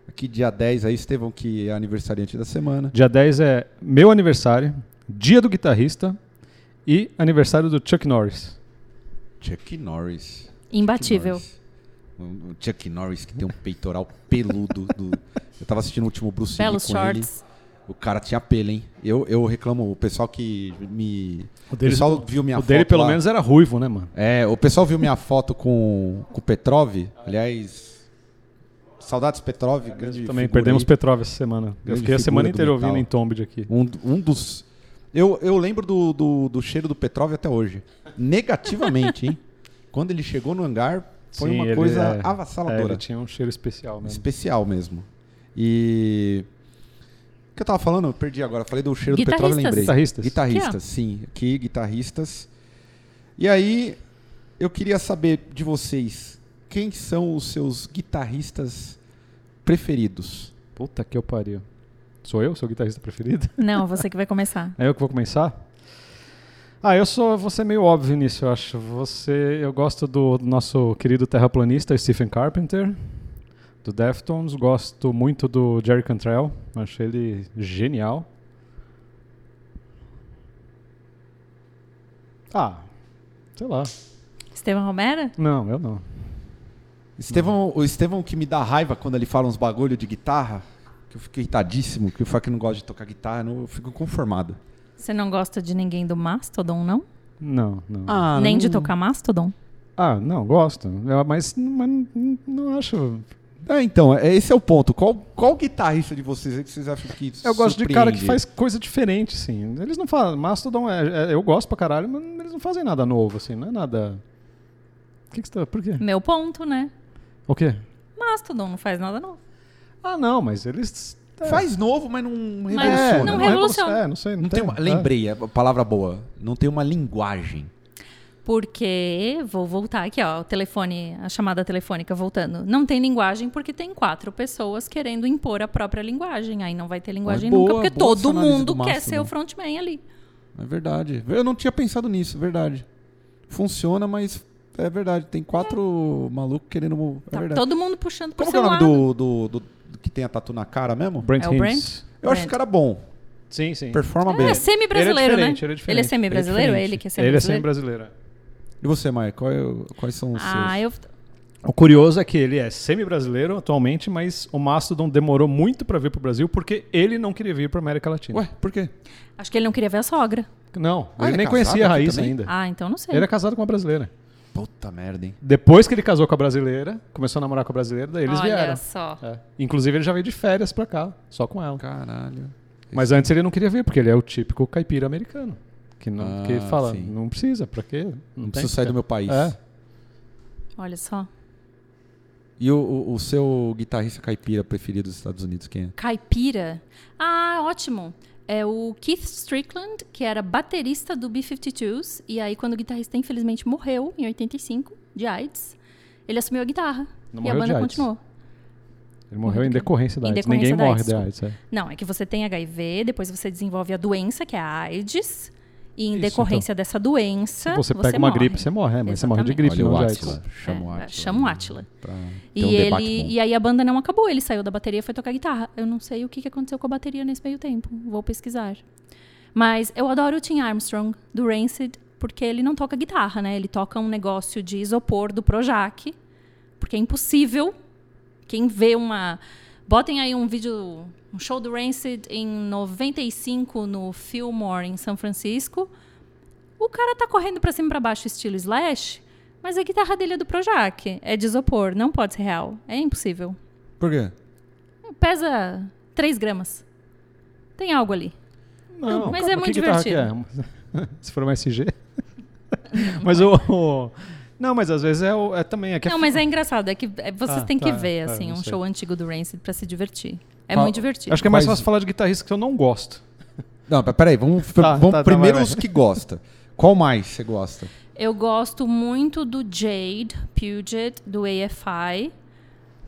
Aqui dia 10 aí, Estevão, que é aniversariante da semana. Dia 10 é meu aniversário, dia do guitarrista e aniversário do Chuck Norris. Chuck Norris. Imbatível. Chuck Norris. O Chuck Norris que tem um peitoral peludo. do- Eu tava assistindo o último Bruce Lee Belos com ele. O cara tinha pelo, hein? Eu, eu reclamo, o pessoal que me... O O pessoal viu minha o foto dele pelo lá. menos era ruivo, né, mano? É, o pessoal viu minha foto com, com o Petrov. Aliás, saudades Petrov. grande Também perdemos aí. Petrov essa semana. Eu Grande fiquei a semana inteira ouvindo Entombed aqui. Um, um dos... Eu, eu lembro do, do, do cheiro do Petrov até hoje. Negativamente, hein? Quando ele chegou no hangar, foi Sim, uma coisa é- É, avassaladora. ele tinha um cheiro especial mesmo. Especial mesmo. E... O que eu tava falando? Eu perdi agora. Falei do cheiro do Petrov e lembrei. Guitarristas. Guitarristas, sim. Aqui, guitarristas. E aí, eu queria saber de vocês, quem são os seus guitarristas preferidos? Puta que eu pariu. Sou eu, seu guitarrista preferido? Não, você que vai começar. É eu que vou começar? Ah, eu sou. Vou ser meio óbvio nisso, eu acho. Você. Eu gosto do nosso querido terraplanista Stephen Carpenter, do Deftones. Gosto muito do Jerry Cantrell. Acho ele genial. Ah, sei lá. Estevam Romero? Não, eu não. Estevão, o Estevão que me dá raiva quando ele fala uns bagulho de guitarra, que eu fico irritadíssimo, que eu falo que não gosta de tocar guitarra, eu fico conformado. Você não gosta de ninguém do Mastodon, não? Não, não. Ah, Nem não- de tocar Mastodon? Ah, não, gosto. Mas, mas não- não acho. É, então, é- esse é o ponto. Qual, qual guitarrista de vocês que vocês acham que Eu gosto de cara que surpreende? faz coisa diferente, assim. Eles não fazem. Mastodon é, é- Eu gosto pra caralho, mas eles não fazem nada novo, assim. Não é nada. O que, que você tá. Por quê? Meu ponto, né? O quê? Mastodon não faz nada novo. Ah, não, mas eles. é, Faz novo, mas não Mas revoluciona. não né? revoluciona. É, não sei. Não, Não tem uma, é. lembrei, a palavra boa. Não tem uma linguagem. Porque, vou voltar aqui, ó, o telefone, a chamada telefônica voltando. Não tem linguagem porque tem quatro pessoas querendo impor a própria linguagem. Aí não vai ter linguagem boa, nunca, porque todo mundo do quer ser o frontman ali. É verdade. Eu não tinha pensado nisso, é verdade. Funciona, mas é verdade. Tem quatro malucos querendo. É Tá verdade. todo mundo puxando pro Como que é seu o nome lado. do, do, do- do que tem a tatu na cara mesmo? Brent É o Hinds. Eu acho o cara bom. Sim, sim. Performa bem. É semi-brasileiro, Ele é né? ele é. Ele é semi-brasileiro? Ele é É ele que é Ele é semi-brasileiro? E você, Maia? Qual é o- quais são os Ah, seus? eu... O curioso é que ele é semi-brasileiro atualmente, mas o Mastodon demorou muito para vir pro Brasil porque ele não queria vir pra América Latina. Ué, por quê? Acho que ele não queria ver a sogra. Não, Ah, ele ele nem é conhecia a também? ainda. Ah, então não sei. Ele é casado com uma brasileira. Puta merda, hein? Depois que ele casou com a brasileira, começou a namorar com a brasileira, daí eles Olha vieram. só. É. Inclusive ele já veio de férias pra cá, só com ela. Caralho. Mas antes ele não queria vir, porque ele é o típico caipira americano. Que, não, Ah, que fala, sim. não precisa, pra quê? Não preciso que sair do meu país. É. Olha só. E o, o- o seu guitarrista caipira preferido dos Estados Unidos, quem é? Caipira. Ah, ótimo. É o Keith Strickland, que era baterista do B-52s. E aí, quando o guitarrista infelizmente morreu, em 85, de AIDS, ele assumiu a guitarra. Não e a banda continuou. Ele morreu em decorrência da AIDS. decorrência Ninguém da morre AIDS, de desculpa. AIDS. É. Não, é que você tem HIV, depois você desenvolve a doença, que é a AIDS. E em Isso, decorrência dessa doença. Se você pega uma morre. gripe, você morre. É, mas você morre de gripe, Olha o não de Átila. AIDS. Chama o É, Átila. chama o. Pra ter E, um ele, e aí a banda não acabou, ele saiu da bateria e foi tocar guitarra. Eu não sei o que que aconteceu com a bateria nesse meio tempo. Vou pesquisar. Mas eu adoro o Tim Armstrong, do Rancid, porque ele não toca guitarra, né? Ele toca um negócio de isopor do Projac, porque é impossível. Quem vê uma. Botem aí um vídeo, um show do Rancid em 95 no Fillmore, em São Francisco. O cara tá correndo pra cima e pra baixo, estilo Slash, mas a guitarra dele é do Projac. É de isopor, não pode ser real. É impossível. Por quê? Pesa 3 gramas. Tem algo ali. Não, Mas calma, é que muito guitarra que é? Se for uma SG. mas o, o- Não, mas às vezes é, o- é também. É que é Não, mas é engraçado. É que é, vocês Ah, têm que tá, ver, é, assim, um sei. show antigo do Rancid pra se divertir. É muito divertido. Acho que é mais Quais- fácil falar de guitarrista que eu não gosto. Não, mas peraí, vamos, Tá, vamos tá, tá, primeiro vai, vai. os que gosta. Qual mais você gosta? Eu gosto muito do Jade Puget, do AFI,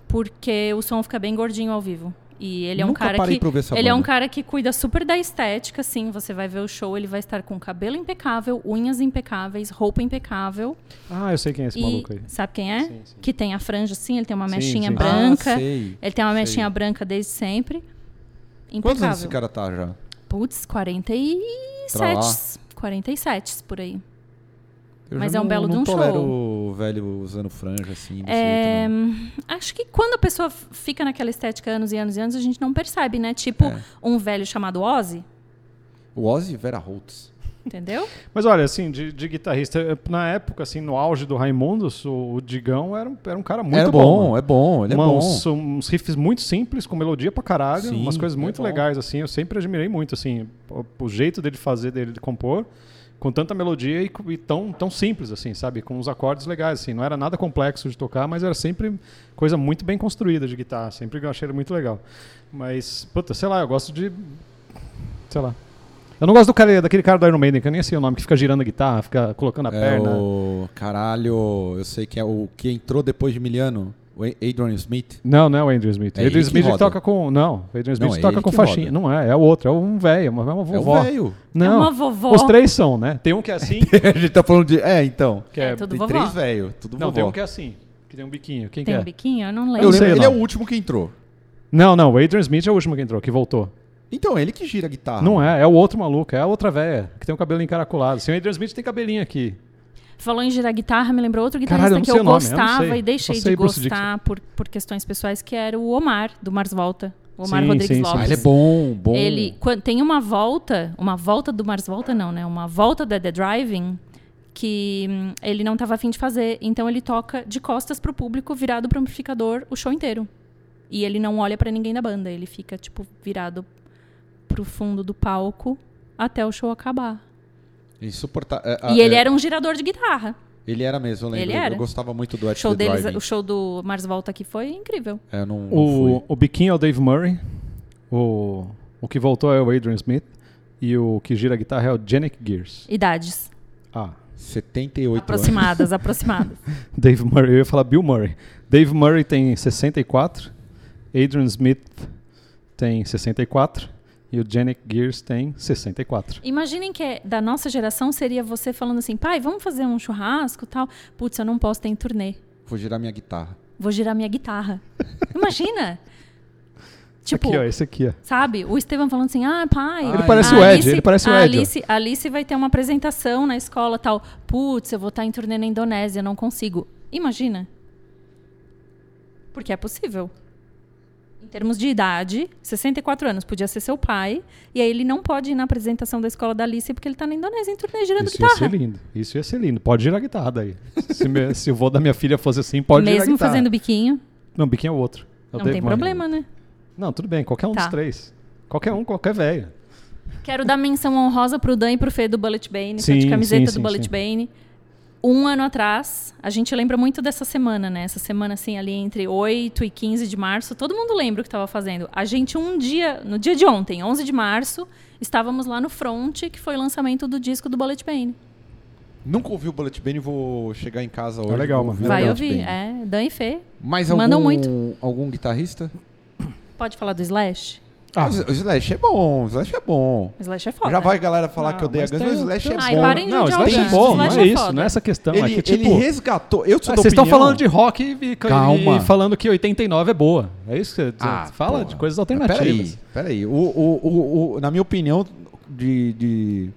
porque o som fica bem gordinho ao vivo. E ele é um Nunca cara parei que pra ouvir essa ele é um banda. cara que cuida super da estética, assim, você vai ver o show, ele vai estar com cabelo impecável, unhas impecáveis, roupa impecável. Ah, eu sei quem é esse e maluco aí. sabe quem é? Sim, sim. Que tem a franja assim, ele tem uma Sim, mechinha sim. branca. Ah, sei. ele tem uma sei. mechinha branca desde sempre. Quantos anos esse Impecável. cara tá já? Putz, Pra lá. 47. 47 por aí. Eu Mas é um não- belo de não um show. tolero o velho usando franja assim, É, jeito, acho que quando a pessoa fica naquela estética anos e anos e anos, a gente não percebe, né? Tipo É. um velho chamado Ozzy, O Ozzy Vera Holtz. entendeu? Mas olha, assim, de, de guitarrista, eh, na época, assim, no auge do Raimundos, o, o Digão era, um- era um cara muito é bom. bom, é bom, ele é Uma- bom. Uns, uns riffs muito simples, com melodia pra caralho, Sim, umas coisas é muito bom. legais, assim. Eu sempre admirei muito, assim, o, o jeito dele fazer, dele de compor, com tanta melodia e, e tão, tão simples, assim, sabe? Com uns acordes legais, assim. Não era nada complexo de tocar, mas era sempre coisa muito bem construída de guitarra. Sempre eu achei muito legal. Mas, puta, sei lá, eu gosto de... Sei lá. Eu não gosto do cara, daquele cara do Iron Maiden, que eu nem sei o nome, que fica girando a guitarra, fica colocando a É perna. o caralho, eu sei que é o que entrou depois de Miliano, o Adrian Smith. Não, não é o Andrew Smith. É Adrian Smith ele toca com. Não, o Adrian Smith Não, é toca com faixinha. roda. Não é, é o outro, é um velho, é uma É o vovó. velho. não, É uma vovó. os três são, né? Tem um que é assim, a gente tá falando de. É, então. que é. É, tudo Tem vovó. três velhos, tudo não, vovó. tem um que é assim, que tem um biquinho. Quem Tem que um é? biquinho? Eu não Eu lembro. sei lembro, o ele é o último que entrou. Não, não, o Adrian Smith é o último que entrou, que voltou. Então, ele que gira a guitarra. Não é, é o outro maluco, é a outra velha, que tem um cabelo encaracolado. Assim, o Adrian Smith tem cabelinho aqui. Falou em girar guitarra, me lembrou outro guitarrista Caralho, eu que eu nome, eu gostava sei. e deixei de gostar por, por questões pessoais, que era o Omar, do Mars Volta. O Omar Sim, Rodrigues sim, sim. Ah, Lopes. ele é bom, bom. Ele quan- tem uma volta, uma volta do Mars Volta não, né? Uma volta da The Driving que hum, ele não estava afim de fazer, então ele toca de costas pro público, virado pro amplificador o show inteiro. E ele não olha pra ninguém da banda, ele fica tipo virado pro fundo do palco até o show acabar. Insuportável. É, e é, ele é, era um girador de guitarra. Ele era mesmo, eu lembro. Ele era. Eu gostava muito do At show, deles, Driving. o show do Mars Volta aqui foi incrível. É, não, não O, fui. o biquinho é o Dave Murray, o, o que voltou é o Adrian Smith, e o que gira a guitarra é o Janik Gears. Idades. Ah, 78 anos. Aproximadas, aproximadas. Dave Murray, eu ia falar Bill Murray. Dave Murray tem 64, Adrian Smith tem 64 e o Janik Gears tem 64. Imaginem que é- da nossa geração seria você falando assim, pai, vamos fazer um churrasco tal. Putz, eu não posso ter em turnê. Vou girar minha guitarra. Vou girar minha guitarra. Imagina! tipo, aqui, ó, esse aqui, ó. sabe? O Estevam falando assim, ah, pai. Ele a parece o Ed, ele parece o a Ed, ó. Alice, a Alice vai ter uma apresentação na escola tal. Putz, eu vou estar em turnê na Indonésia, não consigo. Imagina. Porque é possível. Em termos de idade, 64 anos podia ser seu pai, e aí ele não pode ir na apresentação da escola da Alice porque ele tá na Indonésia em turnê girando Isso ia guitarra. ser lindo. Isso ia ser lindo. Pode girar guitarra daí. se, me- se o vô da minha filha fosse assim, pode girar a Mesmo guitarra. fazendo biquinho, Não, biquinho é outro. Não tem problema, né? Não, tudo bem. Qualquer um Tá. dos três. Qualquer um, qualquer velho. Quero dar menção honrosa pro Dan e pro Fê do Bullet Bane, tô de Sim, camiseta sim, do sim, Bullet sim. Bane. Um ano atrás, a gente lembra muito dessa semana, né? Essa semana, assim, ali entre 8 e 15 de março, todo mundo lembra o que estava fazendo. A gente, um dia, no dia de ontem, 11 de março, estávamos lá no Front, que foi o lançamento do disco do Bullet Bane. Nunca ouvi o Bullet Bane, vou chegar em casa hoje. legal, vou mano. Vai Bullet ouvir, é. Dan e Fê. Mais algum, Mandam muito. algum guitarrista? Pode falar do Slash? Ah. O Slash é bom, o Slash é bom. O Slash é foda. Já vai a galera falar Não, que odeia mas Guns, tem- mas o Slash tem- é Ai, bom. parem de Não, o Slash é Guns. bom, O não Slash é é isso, não é essa questão. Ele, é que, ele tipo, resgatou. Eu sou ah, vocês estão falando de rock e, e- Calma. e falando que 89 é boa. É isso que você Ah, fala porra. de coisas alternativas. Peraí, peraí. O, o, o, o- na minha opinião, de, de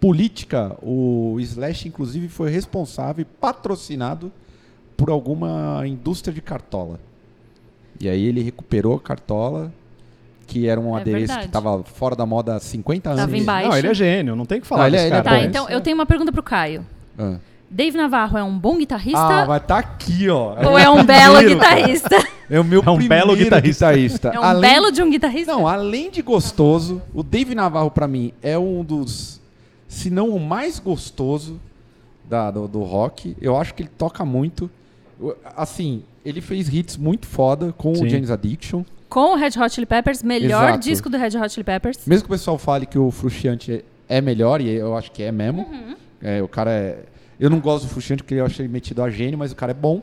política, o Slash, inclusive, foi responsável e patrocinado por alguma indústria de cartola. E aí ele recuperou a cartola, que era um É adereço verdade. que estava fora da moda há 50 anos. Tava em baixa. Não, ele é gênio, não tem o que falar Não, ele é- ele é. Tá, bom. então eu tenho uma pergunta pro Caio. Ah, Dave Navarro é um bom guitarrista ah vai estar aqui, ó. ou é um belo guitarrista? É o meu É um primeiro belo guitarrista. guitarrista. É um Além- belo de um guitarrista? Não, além de gostoso, o Dave Navarro pra mim é um dos, se não o mais gostoso da- do, do rock. Eu acho que ele toca muito. Assim, ele fez hits muito foda com o Sim. James Addiction. Com o Red Hot Chili Peppers, melhor Exato. disco do Red Hot Chili Peppers. Mesmo que o pessoal fale que o Frustiante é melhor, e eu acho que é mesmo. Uhum. É, o cara é. Eu não gosto do Frustiante porque eu achei ele metido a gênio, mas o cara é bom.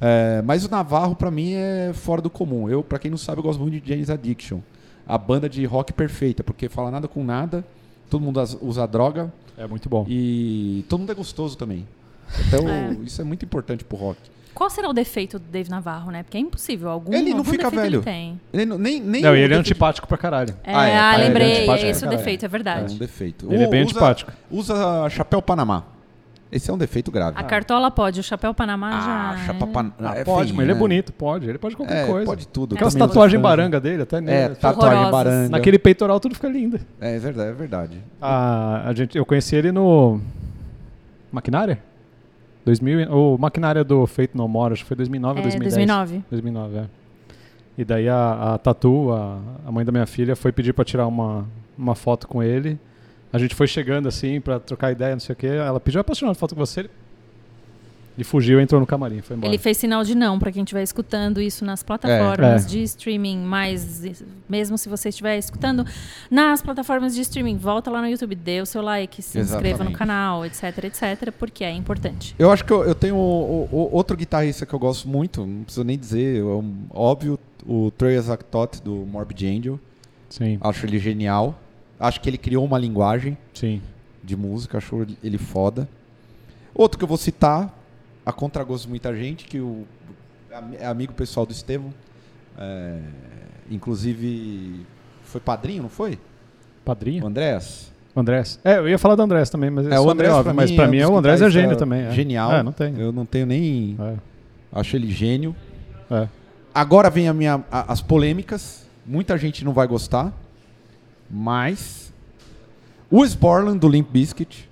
É, mas o Navarro, pra mim, é fora do comum. Eu, para quem não sabe, eu gosto muito de James Addiction. A banda de rock perfeita, porque fala nada com nada, todo mundo usa droga É muito bom. e todo mundo é gostoso também. Então, É. isso é muito importante pro rock. Qual será o defeito do Dave Navarro, né? Porque é impossível. Algum, Ele não algum fica velho. Ele tem. Ele não- nem, nem Não, o e ele é defeito- antipático pra caralho. É, Ah, é, ah, ah, ele é lembrei. antipático, esse é o defeito, é É verdade. um defeito. Ele é bem usa- antipático. Usa chapéu Panamá. Esse é um defeito grave. A cartola pode, o chapéu Panamá Ah, já. chapéu Panamá. Ah, é pode, mas ele é né? bonito, pode. Ele pode qualquer É, coisa. pode tudo. Aquelas Também tatuagens baranga dele, até É, nele. tatuagem Horrorosas. baranga. Naquele peitoral tudo fica lindo. É, é verdade, é verdade. A, a gente, eu conheci ele no. Maquinária? 2000, e- o Maquinária do Feito No More, acho que foi 2009 ou É, 2010. 2009. 2009, é. E daí a, a Tatu, a, a mãe da minha filha, foi pedir pra tirar uma, uma foto com ele. A gente foi chegando assim pra trocar ideia, não sei o quê. Ela pediu, "Ah, posso tirar uma foto com você? Ele, ele fugiu, entrou no camarim, foi embora. Ele fez sinal de não pra quem estiver escutando isso nas plataformas É. de streaming, mas mesmo se você estiver escutando nas plataformas de streaming, volta lá no YouTube, dê o seu like, se inscreva no Exatamente. canal, etc, etc, porque é importante. Eu acho que eu, eu tenho o- o- outro guitarrista que eu gosto muito, não preciso nem dizer, é um- óbvio, o Trey Azagtot do Morbid Angel. Sim, Acho ele genial. Acho que ele criou uma linguagem sim. de música, acho ele foda. Outro que eu vou citar, a contragosto de muita gente, que o é amigo pessoal do Estevão, é, inclusive foi padrinho, não foi? O Padrinho? Andrés? Andrés. É, eu ia falar do Andrés também, mas É, o Andrés óbvio, pra mas mim pra é mim dos o Andrés é gênio também. é. Genial. É, não tem. Eu não tenho nem. É, Acho ele gênio. é. Agora vem a minha, a- as polêmicas. Muita gente não vai gostar. Mas. O Borland do Limp Bizkit.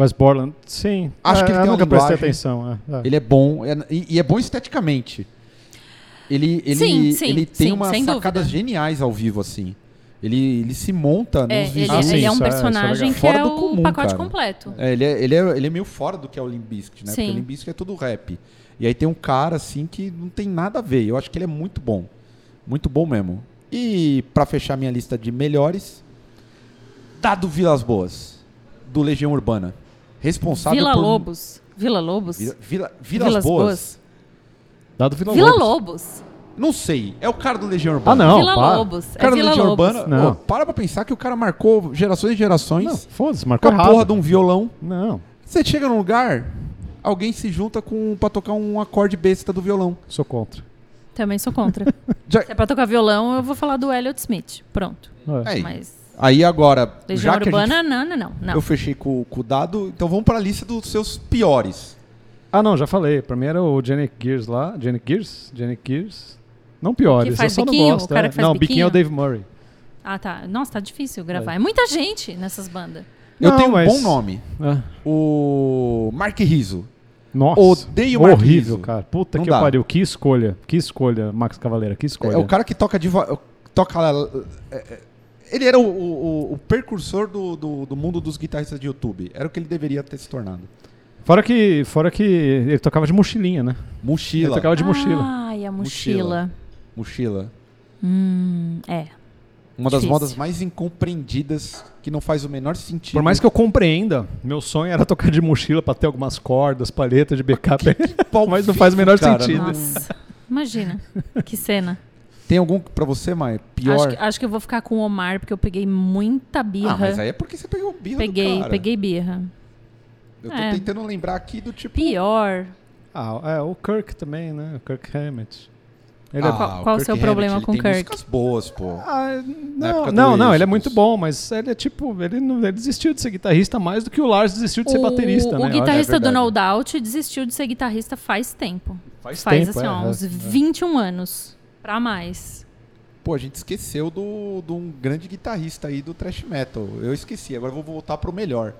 Wes Borland, sim. Acho É, que ele eu tem uma nunca prestei atenção. é, é. Ele é bom. é- e, e é bom esteticamente. Ele, ele, Sim, sim, ele tem sim, umas sacadas dúvida. geniais ao vivo, assim. Ele, ele se monta É, nos ele, Ah, visuais. sim, ele é um isso é- é personagem que Fora é do o comum, pacote cara. completo. É, ele, é, ele, é, ele é meio fora do que é o Limp Bizkit, né? Sim. Porque o Limp Bizkit é tudo rap. E aí tem um cara, assim, que não tem nada a ver. Eu acho que ele é muito bom. Muito bom mesmo. E pra fechar minha lista de melhores, Dado Vilas Boas, do Legião Urbana. Responsável Vila por... Lobos. Vila Lobos? Vila, Vila- Vilas, Vilas Boas. Boas. Dado Vila, Vila Lobos. Lobos. Não sei. É o cara do Legião Ah, Urbana. não. Vila para. Lobos. O cara é do Legião Lobos. Urbana. Não. Para pra pensar que o cara marcou gerações e gerações Não, foda-se, com marcou a errado. porra de um violão. Não, Você chega num lugar, alguém se junta com pra tocar um acorde besta do violão. sou contra. Também sou contra. Já- Se é pra tocar violão, eu vou falar do Elliot Smith. Pronto. É. Aí, Mas aí agora, Legião já que a gente Urbana, não, não, não. não. Eu fechei com, com o dado, então vamos para a lista dos seus piores. Ah, não, já falei. Pra mim era o Janet Gears lá. Janet Gears? Janet Gears? Não piores, eu só biquinho? não gosto. O cara é. que faz não, biquinho é o biquinho? Dave Murray. Ah, tá. Nossa, tá difícil gravar. É, muita gente nessas bandas. Eu Não, tenho um mas- bom nome. É. O Mark Rizzo. Nossa, Odeio o Mark horrível, Rizzo. cara. Puta Não que dá. pariu. Que escolha. Que escolha, Max Cavaleira. Que escolha. É o cara que toca de toca é, é, ele era o, o- o precursor do, do, do mundo dos guitarristas de YouTube. Era o que ele deveria ter se tornado. Fora que, fora que ele tocava de mochilinha, né? Ele Mochila. tocava de mochila. Ai, a Mochila. mochila. Mochila. Hum, é. Uma das Difícil. modas mais incompreendidas que não faz o menor sentido. Por mais que eu compreenda, meu sonho era tocar de mochila pra ter algumas cordas, palheta de backup. pau mas não faz o menor cara, sentido. Nossa. Imagina. Que cena. Tem algum pra você, Mai? Pior? Acho que, acho que eu vou ficar com o Omar, porque eu peguei muita birra. Ah, mas aí é porque você pegou birra do peguei, cara. peguei birra. Eu tô É. tentando lembrar aqui do tipo... Pior. Ah, é, o Kirk também, né? O Kirk Hammett. Ele é- Ah, Qual- qual o seu problema Hammett, com ele tem Kirk? músicas boas, pô. Ah, Na não, época do não, não, ele é muito bom, mas ele é tipo, ele, não, ele desistiu de ser guitarrista mais do que o Lars desistiu de ser o, baterista, o né? Acho. guitarrista é do. No Doubt desistiu de ser guitarrista faz tempo. Faz, Faz tempo, assim, é, ó, é, uns é. 21 anos. Pra mais. Pô, a gente esqueceu do, de um grande guitarrista aí do thrash metal. Eu esqueci, agora eu vou voltar pro melhor.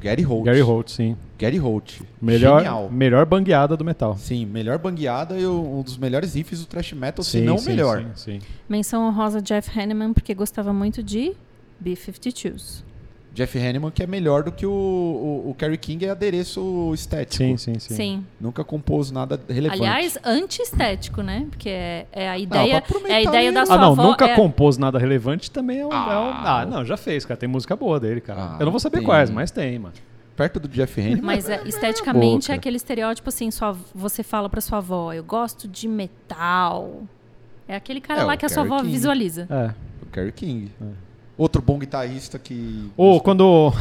Gary Holt. Gary Holt, sim. Gary Holt. Melhor, Genial. melhor bangueada do metal. Sim, melhor bangueada e um dos melhores riffs do thrash metal, se Sim, não o sim, melhor. Sim, sim. Menção honrosa Jeff Hanneman, porque gostava muito de B-52s. Jeff Hanneman que é melhor do que o, o, o Kerry King é adereço estético. Sim, sim, sim. Sim. Nunca compôs nada relevante. Aliás, anti-estético, né? Porque é, é a Ah, ideia, aproveitar é a ideia da ele. sua Ah, não, avó. nunca é- compôs nada relevante também é um. é um- Ah. Ah, não, já fez, cara. Tem música boa dele, cara. Ah, Eu não vou saber tem. quais, mas tem, mano. Perto do Jeff Hanneman. Mas é, esteticamente é aquele estereótipo assim, sua, você fala pra sua avó, eu gosto de metal. É aquele cara É, lá que a sua avó King. visualiza. É. O Kerry King. Outro bom guitarrista que. Ou quando,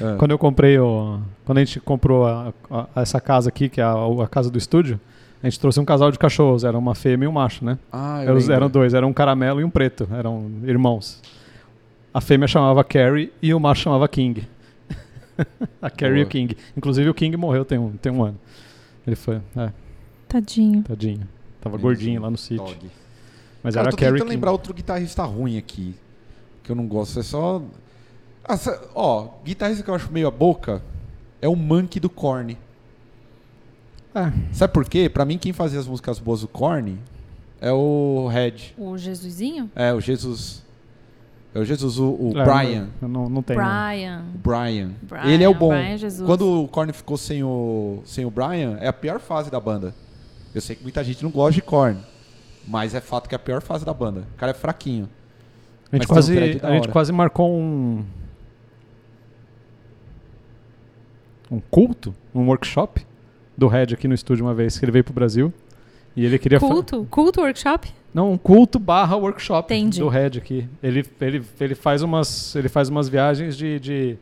Ah. quando eu comprei o. Quando a gente comprou a- a- essa casa aqui, que é a, a casa do estúdio, a gente trouxe um casal de cachorros. Era uma fêmea e um macho, né? Ah, eu Eram, lembro. eram dois, era um caramelo e um preto. Eram irmãos. A fêmea chamava Carrie e o macho chamava King. a Carrie e o Boa. King. Inclusive o King morreu tem um, tem um ano. Ele foi, é, Tadinho. tadinho. Tava Menos gordinho um lá no sítio. Mas Cara, era eu a tô Carrie tentando King. lembrar outro guitarrista ruim aqui. Que eu não gosto. É só. Ah, sa- ó, guitarrista que eu acho meio a boca é o Monkey do Korn. É. Sabe por quê? Pra mim, quem fazia as músicas boas do Korn é o Red. O Jesusinho? É, o Jesus. É o Jesus, o, o É, Brian. Eu não, não tenho. Brian. O Brian. Brian, Ele é o bom. Brian Jesus. Quando o Korn ficou sem o, sem o Brian, é a pior fase da banda. Eu sei que muita gente não gosta de Korn. Mas é fato que é a pior fase da banda. O cara é fraquinho. A gente, quase, um a gente quase marcou um. Um culto, um workshop do Red aqui no estúdio uma vez, que ele veio pro Brasil. E ele queria. Culto? Culto workshop? Não, um culto barra workshop Entendi. do Red aqui. Ele, ele, ele, faz, umas, ele faz umas viagens de, de.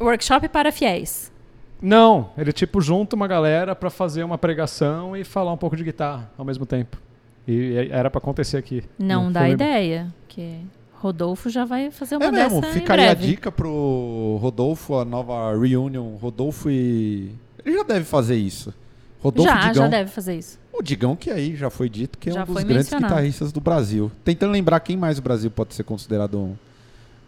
Workshop para fiéis. Não, ele tipo junta uma galera pra fazer uma pregação e falar um pouco de guitarra ao mesmo tempo. E, e era pra acontecer aqui. Não no dá ideia. Que Rodolfo já vai fazer uma É mesmo, dessa ficaria em a dica pro Rodolfo, a nova reunion. Rodolfo e. Ele já deve fazer isso. Rodolfo Já, Digão. já deve fazer isso. O Digão, que aí já foi dito que é Já um dos grandes mencionado. guitarristas do Brasil. Tentando lembrar quem mais o Brasil pode ser considerado um,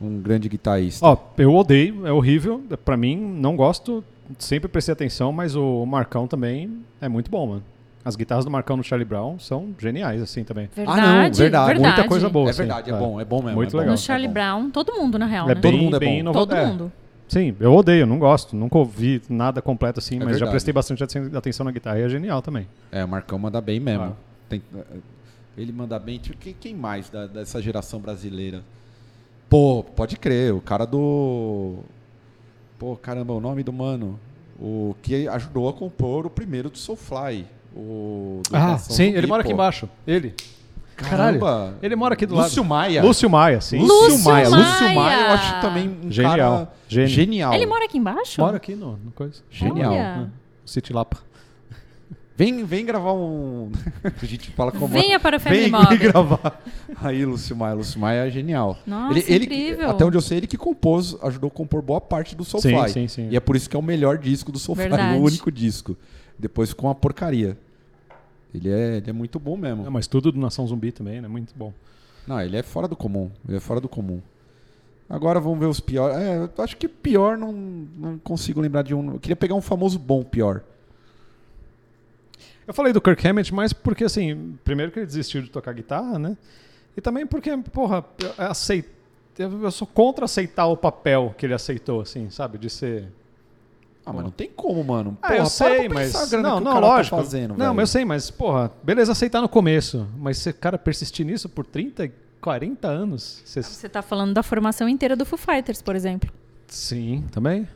um grande guitarrista. Ó, eu odeio, é horrível. Pra mim, não gosto. Sempre prestei atenção, mas o Marcão também é muito bom, mano. As guitarras do Marcão no Charlie Brown são geniais, assim, também. Verdade, Ah, não, verdade. Muita coisa boa. é sim, verdade, é bom, é bom mesmo. Muito é legal. No Charlie é. Brown, todo mundo, na real, É né? Todo bem, mundo é bem bom. inovador. Todo É. mundo. Sim, eu odeio, não gosto. Nunca ouvi nada completo assim, mas já verdade. prestei bastante aten- atenção na guitarra e é genial também. É, o Marcão manda bem mesmo. Ah. Tem- ele manda bem. Tipo, Quem, quem mais da- dessa geração brasileira? Pô, pode crer, o cara do. Pô, caramba, o nome do mano. O que ajudou a compor o primeiro do Soulfly. O do Ah, sim, ele mora aqui embaixo. Ele. Caramba! Ele mora aqui do Lúcio lado. Maia. Lúcio Maia, sim. Lúcio, Lúcio Maia. Lúcio Maia. Maia, eu acho também um Genial. cara Gênio. genial. Ele mora aqui embaixo? Mora aqui no, no coisa. Genial. Olha. City Lapa. Vem, vem gravar um. a gente fala como. Venha para o Family Vem, vem gravar. Aí, Lúcio Maia. Lúcio Maia é genial. Nossa, ele, ele- incrível. até onde eu sei, ele que compôs, ajudou a compor boa parte do Soulfly. Sim, sim, sim. E é por isso que é o melhor disco do Soulfly, Verdade. o único disco. Depois ficou uma porcaria. Ele é, ele é muito bom mesmo. É, mas tudo do Nação Zumbi também, né? Muito bom. Não, ele é fora do comum. Ele é fora do comum. Agora vamos ver os piores. É, eu acho que pior não, não consigo lembrar de um. Eu queria pegar um famoso bom pior. Eu falei do Kirk Hammett, mas porque, assim, primeiro que ele desistiu de tocar guitarra, né? E também porque, porra, eu, aceit... eu sou contra aceitar o papel que ele aceitou, assim, sabe? De ser. Ah, mas não tem como, mano. Ah, Porra, eu para sei, mas. Não, que o não, cara lógico. Tá fazendo, não, velho. mas eu sei, mas, porra, beleza aceitar no começo. Mas se o cara persistir nisso por 30, 40 anos. Você... Você tá falando da formação inteira do Foo Fighters, por exemplo. Sim, também.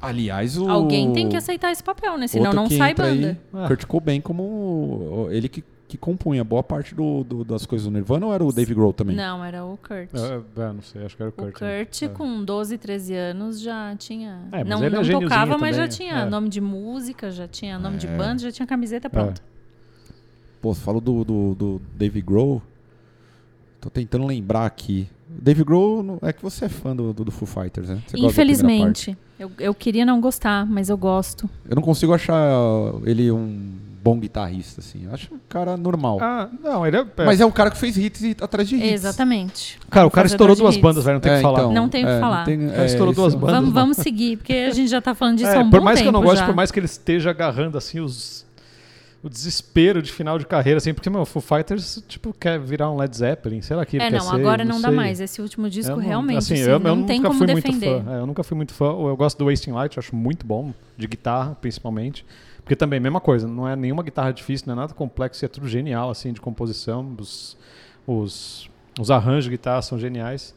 Aliás, o. Alguém tem que aceitar esse papel, né? Senão outro não sai entra aí, banda. Ah. Kurt Cobain como o- ele que, que compunha boa parte do, do- das coisas do Nirvana ou era o Dave Grohl também? Não, era o Kurt. Eu, eu não sei, acho que era o O Kurt. né? Kurt, É. com 12, 13 anos, já tinha. É, mas não ele é não tocava, mas já também, tinha é. nome de música, já tinha nome de É. banda, já tinha camiseta pronta. Pô, você falou do, do, do Dave Grohl. Tô tentando lembrar aqui. Dave Grohl, é que você é fã do, do, do Foo Fighters, né? Você gosta da primeira parte. Infelizmente. Eu, eu queria não gostar, mas eu gosto. Eu não consigo achar ele um bom guitarrista, assim. Eu acho um cara normal. Ah, não, ele é. é- Mas é um cara que fez hits e- atrás de hits. Exatamente. Cara, o cara estourou duas hits. bandas, velho, não tem o É, que falar. então, Não tem o que é, falar. não tem- É, estourou isso duas é bandas. Vamos, vamos seguir, porque a gente já tá falando disso É, há um por bom mais que eu não goste, já. por mais que ele esteja agarrando assim os o desespero de final de carreira, assim, porque meu, Foo Fighters tipo quer virar um Led Zeppelin, sei lá que ele É, quer não, ser, agora não, dá sei. mais. Esse último disco Eu não- realmente assim, assim, eu, eu não tem nunca como fui defender. muito fã. É, eu nunca fui muito fã. Eu gosto do Wasting Light, eu acho muito bom de guitarra, principalmente. Porque também mesma coisa, não é nenhuma guitarra difícil, não é nada complexo, é tudo genial assim de composição, os os, os arranjos de guitarra são geniais.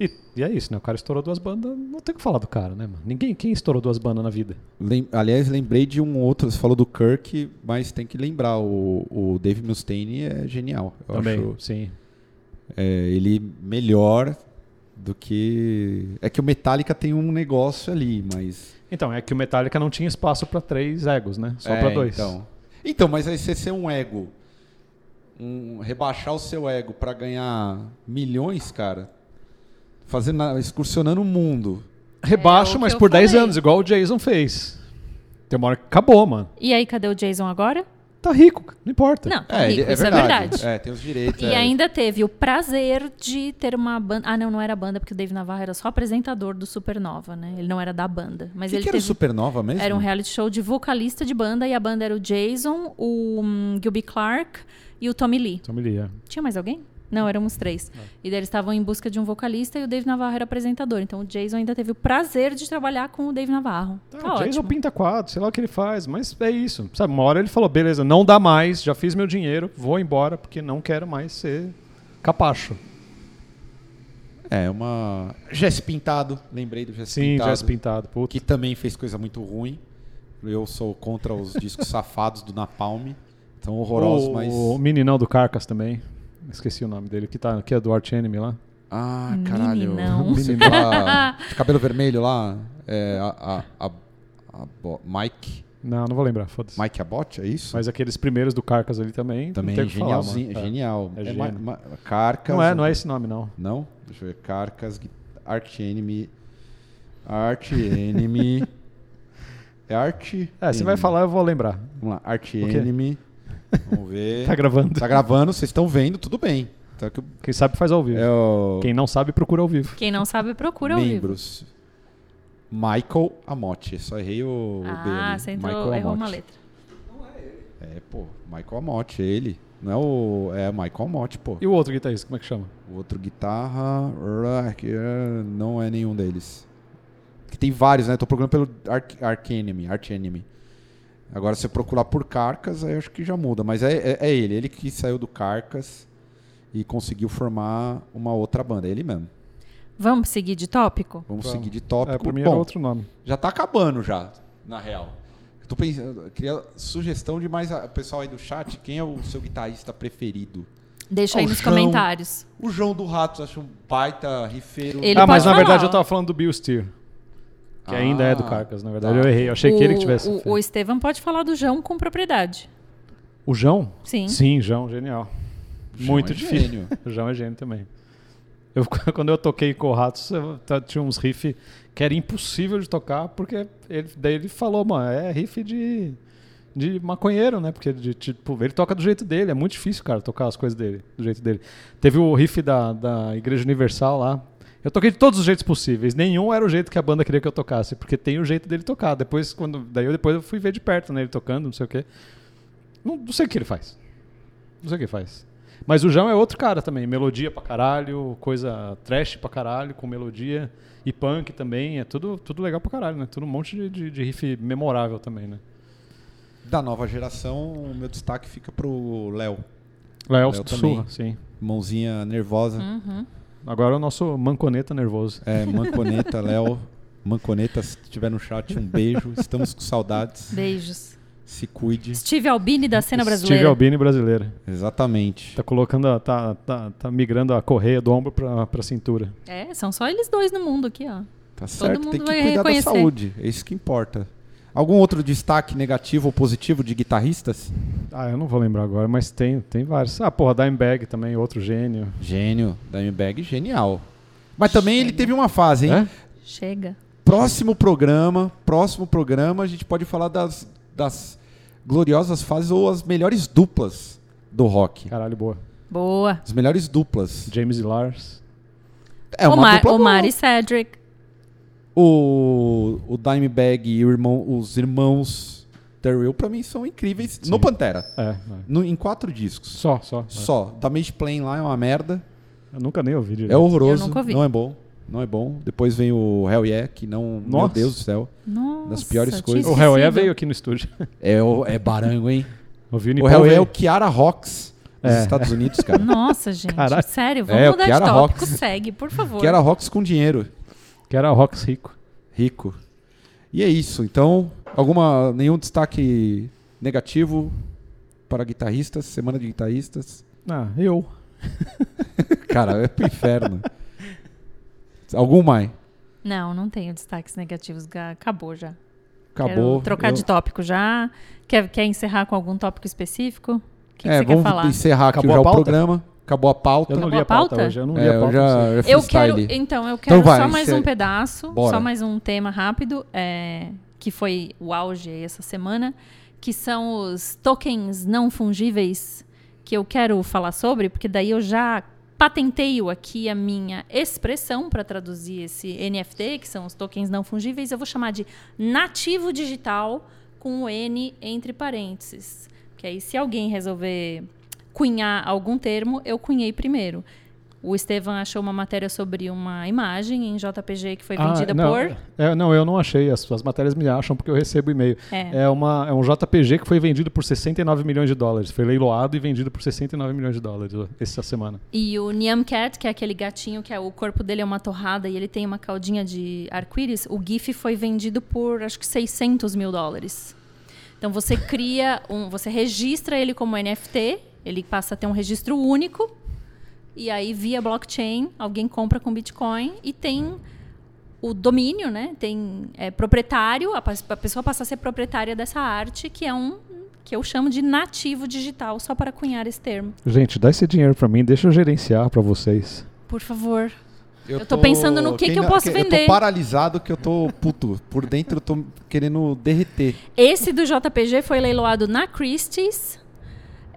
E, e é isso, né? O cara estourou duas bandas, não tem o que falar do cara, né, mano? Ninguém, quem estourou duas bandas na vida? Lem- Aliás, lembrei de um outro, você falou do Kirk, mas tem que lembrar, o, o Dave Mustaine é genial. Eu também, acho sim. é, ele melhor do que... É que o Metallica tem um negócio ali, mas... Então, é que o Metallica não tinha espaço pra três egos, né? Só É, pra dois. Então. então, mas aí você ser um ego, um, rebaixar o seu ego pra ganhar milhões, cara, fazendo, na- excursionando o mundo. Rebaixo, É o mas por 10 falei. anos, igual o Jason fez. Tem uma hora que acabou, mano. E aí, cadê o Jason agora? Tá rico, não importa. Não, tá rico, ele- isso é verdade. É, tem os direitos. E é. ainda teve o prazer de ter uma banda. Ah, não, não era banda, porque o Dave Navarro era só apresentador do Supernova, né? Ele não era da banda. Mas que ele que era teve. Supernova mesmo? Era um reality show de vocalista de banda e a banda era o Jason, o um, Gilby Clark e o Tommy Lee. Então me liga. Tinha mais alguém? Não, éramos três. E daí eles estavam em busca de um vocalista e o Dave Navarro era apresentador. Então o Jason ainda teve o prazer de trabalhar com o Dave Navarro. Ah, Tá o Jason ótimo. pinta quadro, sei lá o que ele faz, mas é isso. Sabe, uma hora ele falou, beleza, não dá mais, já fiz meu dinheiro, vou embora porque não quero mais ser capacho. É, uma. Jesse Pintado, lembrei do Jesse Sim, Pintado. Jazz pintado. Puta. Que também fez coisa muito ruim. Eu sou contra os discos safados do Napalm. Tão horrorosos, o, mas. o meninão do Carcas também. Esqueci o nome dele, que, tá, que é do Arch Enemy lá. Ah, caralho. Meninão. Tá- de cabelo vermelho lá. É, a, a, a- a Bo- Mike. Não, não vou lembrar, foda-se. Mike Abbott, é isso? Mas aqueles primeiros do Carcas ali também. Também não tem o que falar, genialzinho, mano. É. genial. É É gênio. ma- ma- Carcas. Não é, não é esse nome, não. Não? Deixa eu ver. Carcas, Gui- Arch Enemy. Arch Enemy. é Arch. É, você vai Enemy. falar, eu vou lembrar. Vamos lá, Arch quê? Enemy. Vamos ver. Tá gravando. Tá gravando, vocês estão vendo, tudo bem. Só que Quem sabe faz ao vivo. é o Quem não sabe, procura ao vivo. Quem não sabe, procura ao vivo. membros. Michael Amotti. Só errei o, o B Ah, ali. você entrou, Michael errou uma Amotti. letra. É, pô, Michael Amotti, ele. Não é o. É Michael Amotti, pô. E o outro guitarrista, como é que chama? O outro guitarra. ah, é- Não é nenhum deles. Que tem vários, né? Tô procurando pelo Enemy, Arch Enemy. Agora, se eu procurar por Carcas, aí eu acho que já muda. Mas é, é, é ele. Ele que saiu do Carcas e conseguiu formar uma outra banda. É ele mesmo. Vamos seguir de tópico? Vamos Vamos. seguir de É, tópico. pra mim era Bom, outro nome. já tá acabando já, na real. Eu tô pensando, queria sugestão de mais a- pessoal aí do chat, quem é o seu guitarrista preferido? Deixa aí nos João. comentários. O João do Ratos, acho um baita rifeiro. Ele ah, mas pode na falar, verdade eu tava falando do Bill Steer. Que ainda é do Ah, Carcas, na verdade. tá. Eu errei. Eu achei que ele que tivesse. o, feito. o Estevam pode falar do João com propriedade. O João? Sim. Sim, João, genial. João Muito é difícil. gênio. O João é gênio também. Eu, quando eu toquei com o Ratos, eu tá- tinha uns riffs que era impossível de tocar, porque ele, daí ele falou, mano, é riff de, de maconheiro, né? Porque de, tipo, ele toca do jeito dele. É muito difícil, cara, tocar as coisas dele, do jeito dele. Teve o riff da, da Igreja Universal lá. Eu toquei de todos os jeitos possíveis. Nenhum era o jeito que a banda queria que eu tocasse, porque tem o jeito dele tocar. Depois, quando, daí eu depois eu fui ver de perto, né? Ele tocando, não sei o quê. Não, não sei o que ele faz. Não sei o que ele faz. Mas o João é outro cara também. Melodia pra caralho, coisa trash pra caralho, com melodia. E punk também. É tudo, tudo legal pra caralho, né? Tudo um monte de, de, de riff memorável também, né? Da nova geração, o meu destaque fica pro Léo. Léo Léo Surra, sim. Mãozinha nervosa. Uhum. Agora é o nosso manconeta nervoso. É, Manconeta, Léo. Manconeta, se estiver no chat, um beijo. Estamos com saudades. Beijos. Se cuide. Steve Albini da cena Steve brasileira. Albini brasileira. Exatamente. Tá colocando, a- tá, tá, tá migrando a correia do ombro pra, pra cintura. É, são só eles dois no mundo aqui, ó. Tá certo, mundo tem que vai cuidar da reconhecer. saúde. É isso que importa. Algum outro destaque negativo ou positivo de guitarristas? Ah, eu não vou lembrar agora, mas tem, tem vários. Ah, porra, Dimebag também, outro gênio. Gênio. Dimebag, genial. Mas também ele teve uma fase, hein? É? Chega. Próximo programa, próximo programa, a gente pode falar das, das gloriosas fases ou as melhores duplas do rock. Caralho, boa. Boa. As melhores duplas. James e Lars. É uma Omar, dupla boa. Omar e Cedric. O, o Dimebag e o irmão, os irmãos Terrell, pra mim, são incríveis. No Sim. Pantera. É, é. No- em quatro discos. Só, só. é. Só. Da Mage Plane lá é uma merda. Eu nunca nem ouvi direito. É horroroso. Eu nunca ouvi. Não é bom. Não é bom. Depois vem o Hell Yeah, que não. Meu Nossa. Deus do céu. Nossa, Das piores coisas. O Hell Yeah veio aqui no estúdio. É, o- é barango, hein? Ouvi o o Hell Yeah é o Kiara Rocks dos É. Estados Unidos, cara. Nossa, gente. Caralho. Sério, vamos É, o mudar Kiara de tópico. Rocks. Segue, por favor. Kiara Rocks com dinheiro. Que era Rocks Rico. Rico. E é isso. Então, alguma nenhum destaque negativo para guitarristas? Semana de guitarristas. Ah, eu. Cara, é pro inferno. Algum mais? Não, não tenho destaques negativos. ga- Acabou já. Acabou. Quero trocar Eu- de tópico já. Quer, quer encerrar com algum tópico específico? O que, que É, você quer vamos falar? encerrar aqui Acabou já o programa. Acabou a pauta. Eu não li a pauta pauta? hoje. Eu não li É, a eu pauta. já- não sei. eu Eu quero, então, eu quero vai, só mais um pedaço, Bora. só mais um tema rápido, é, que foi o auge aí essa semana, que são os tokens não fungíveis, que eu quero falar sobre, porque daí eu já patenteio aqui a minha expressão para traduzir esse NFT, que são os tokens não fungíveis, eu vou chamar de nativo digital com o N entre parênteses. Que aí se alguém resolver cunhar algum termo, eu cunhei primeiro. O Estevam achou uma matéria sobre uma imagem em JPG que foi Ah, vendida não, por. é, não, eu não achei. As, as matérias me acham porque eu recebo e-mail. É. É, uma, é um JPG que foi vendido por 69 milhões de dólares. Foi leiloado e vendido por 69 milhões de dólares essa semana. E o Niam Cat, que é aquele gatinho que é, o corpo dele é uma torrada e ele tem uma caldinha de arco-íris, o GIF foi vendido por acho que 600 mil dólares. Então você cria um. Você registra ele como NFT, ele passa a ter um registro único. E aí, via blockchain, alguém compra com Bitcoin e tem o domínio, né? Tem é, proprietário, a, a pessoa passa a ser proprietária dessa arte, que é um que eu chamo de nativo digital, só para cunhar esse termo. Gente, dá esse dinheiro pra mim, deixa eu gerenciar pra vocês. Por favor. Eu tô pensando no que que eu posso Eu vender. tô paralisado que eu tô puto. Por dentro eu tô querendo derreter. Esse do JPG foi leiloado na Christie's.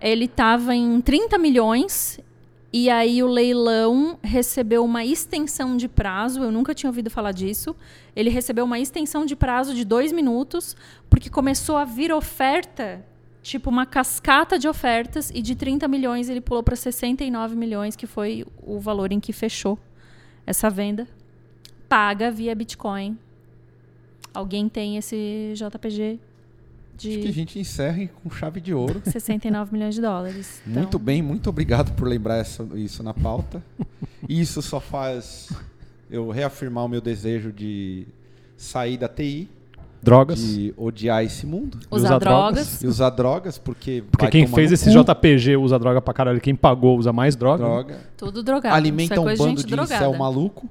Ele estava em 30 milhões. E aí o leilão recebeu uma extensão de prazo. Eu nunca tinha ouvido falar disso. Ele recebeu uma extensão de prazo de dois minutos, porque começou a vir oferta, tipo uma cascata de ofertas, e de 30 milhões ele pulou para 69 milhões, que foi o valor em que fechou essa venda. Paga via Bitcoin. Alguém tem esse JPG Acho que a de gente encerre com chave de ouro. 69 milhões de dólares. Então, Muito bem, muito obrigado por lembrar essa- isso na pauta. Isso só faz eu reafirmar o meu desejo de sair da TI, Drogas. de odiar esse mundo Usar usar drogas. drogas. e usar drogas, porque. Porque vai quem tomar fez no esse cu, JPG usa droga pra caralho. Quem pagou usa mais droga. né? droga, Tudo drogado. alimenta é um coisa bando gente de incel maluco.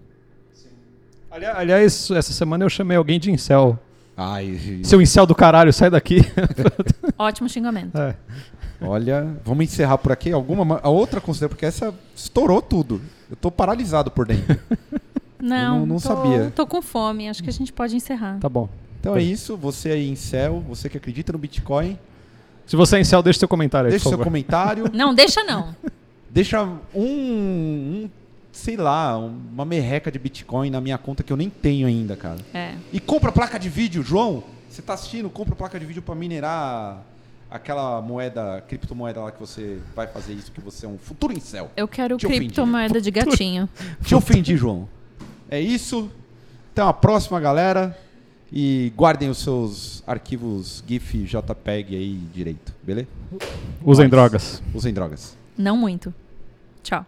Ali- Aliás, essa semana eu chamei alguém de incel. Ai, Seu incel do caralho, sai daqui. Ótimo xingamento. É. olha, vamos encerrar por aqui. Alguma ma- a outra consideração, porque essa estourou tudo. Eu tô paralisado por dentro. Não, não- não tô, sabia. Tô com fome. Acho que a gente pode encerrar. Tá bom. Então é isso. Você aí, incel, você que acredita no Bitcoin, Se você é incel, deixa seu comentário aí, Deixa por seu favor. comentário. Não, deixa não. Deixa um, um, sei lá, uma merreca de Bitcoin na minha conta que eu nem tenho ainda, cara. É. E compra placa de vídeo, João. Você tá assistindo? Compra placa de vídeo pra minerar aquela moeda, criptomoeda lá que você vai fazer isso, que você é um futuro incel. Eu quero Te ofendi. criptomoeda de gatinho. Te ofendi, João. É isso. Até uma próxima, galera. E guardem os seus arquivos GIF, JPEG aí direito, beleza? Usem Nós. drogas. Usem drogas. Não muito. Tchau.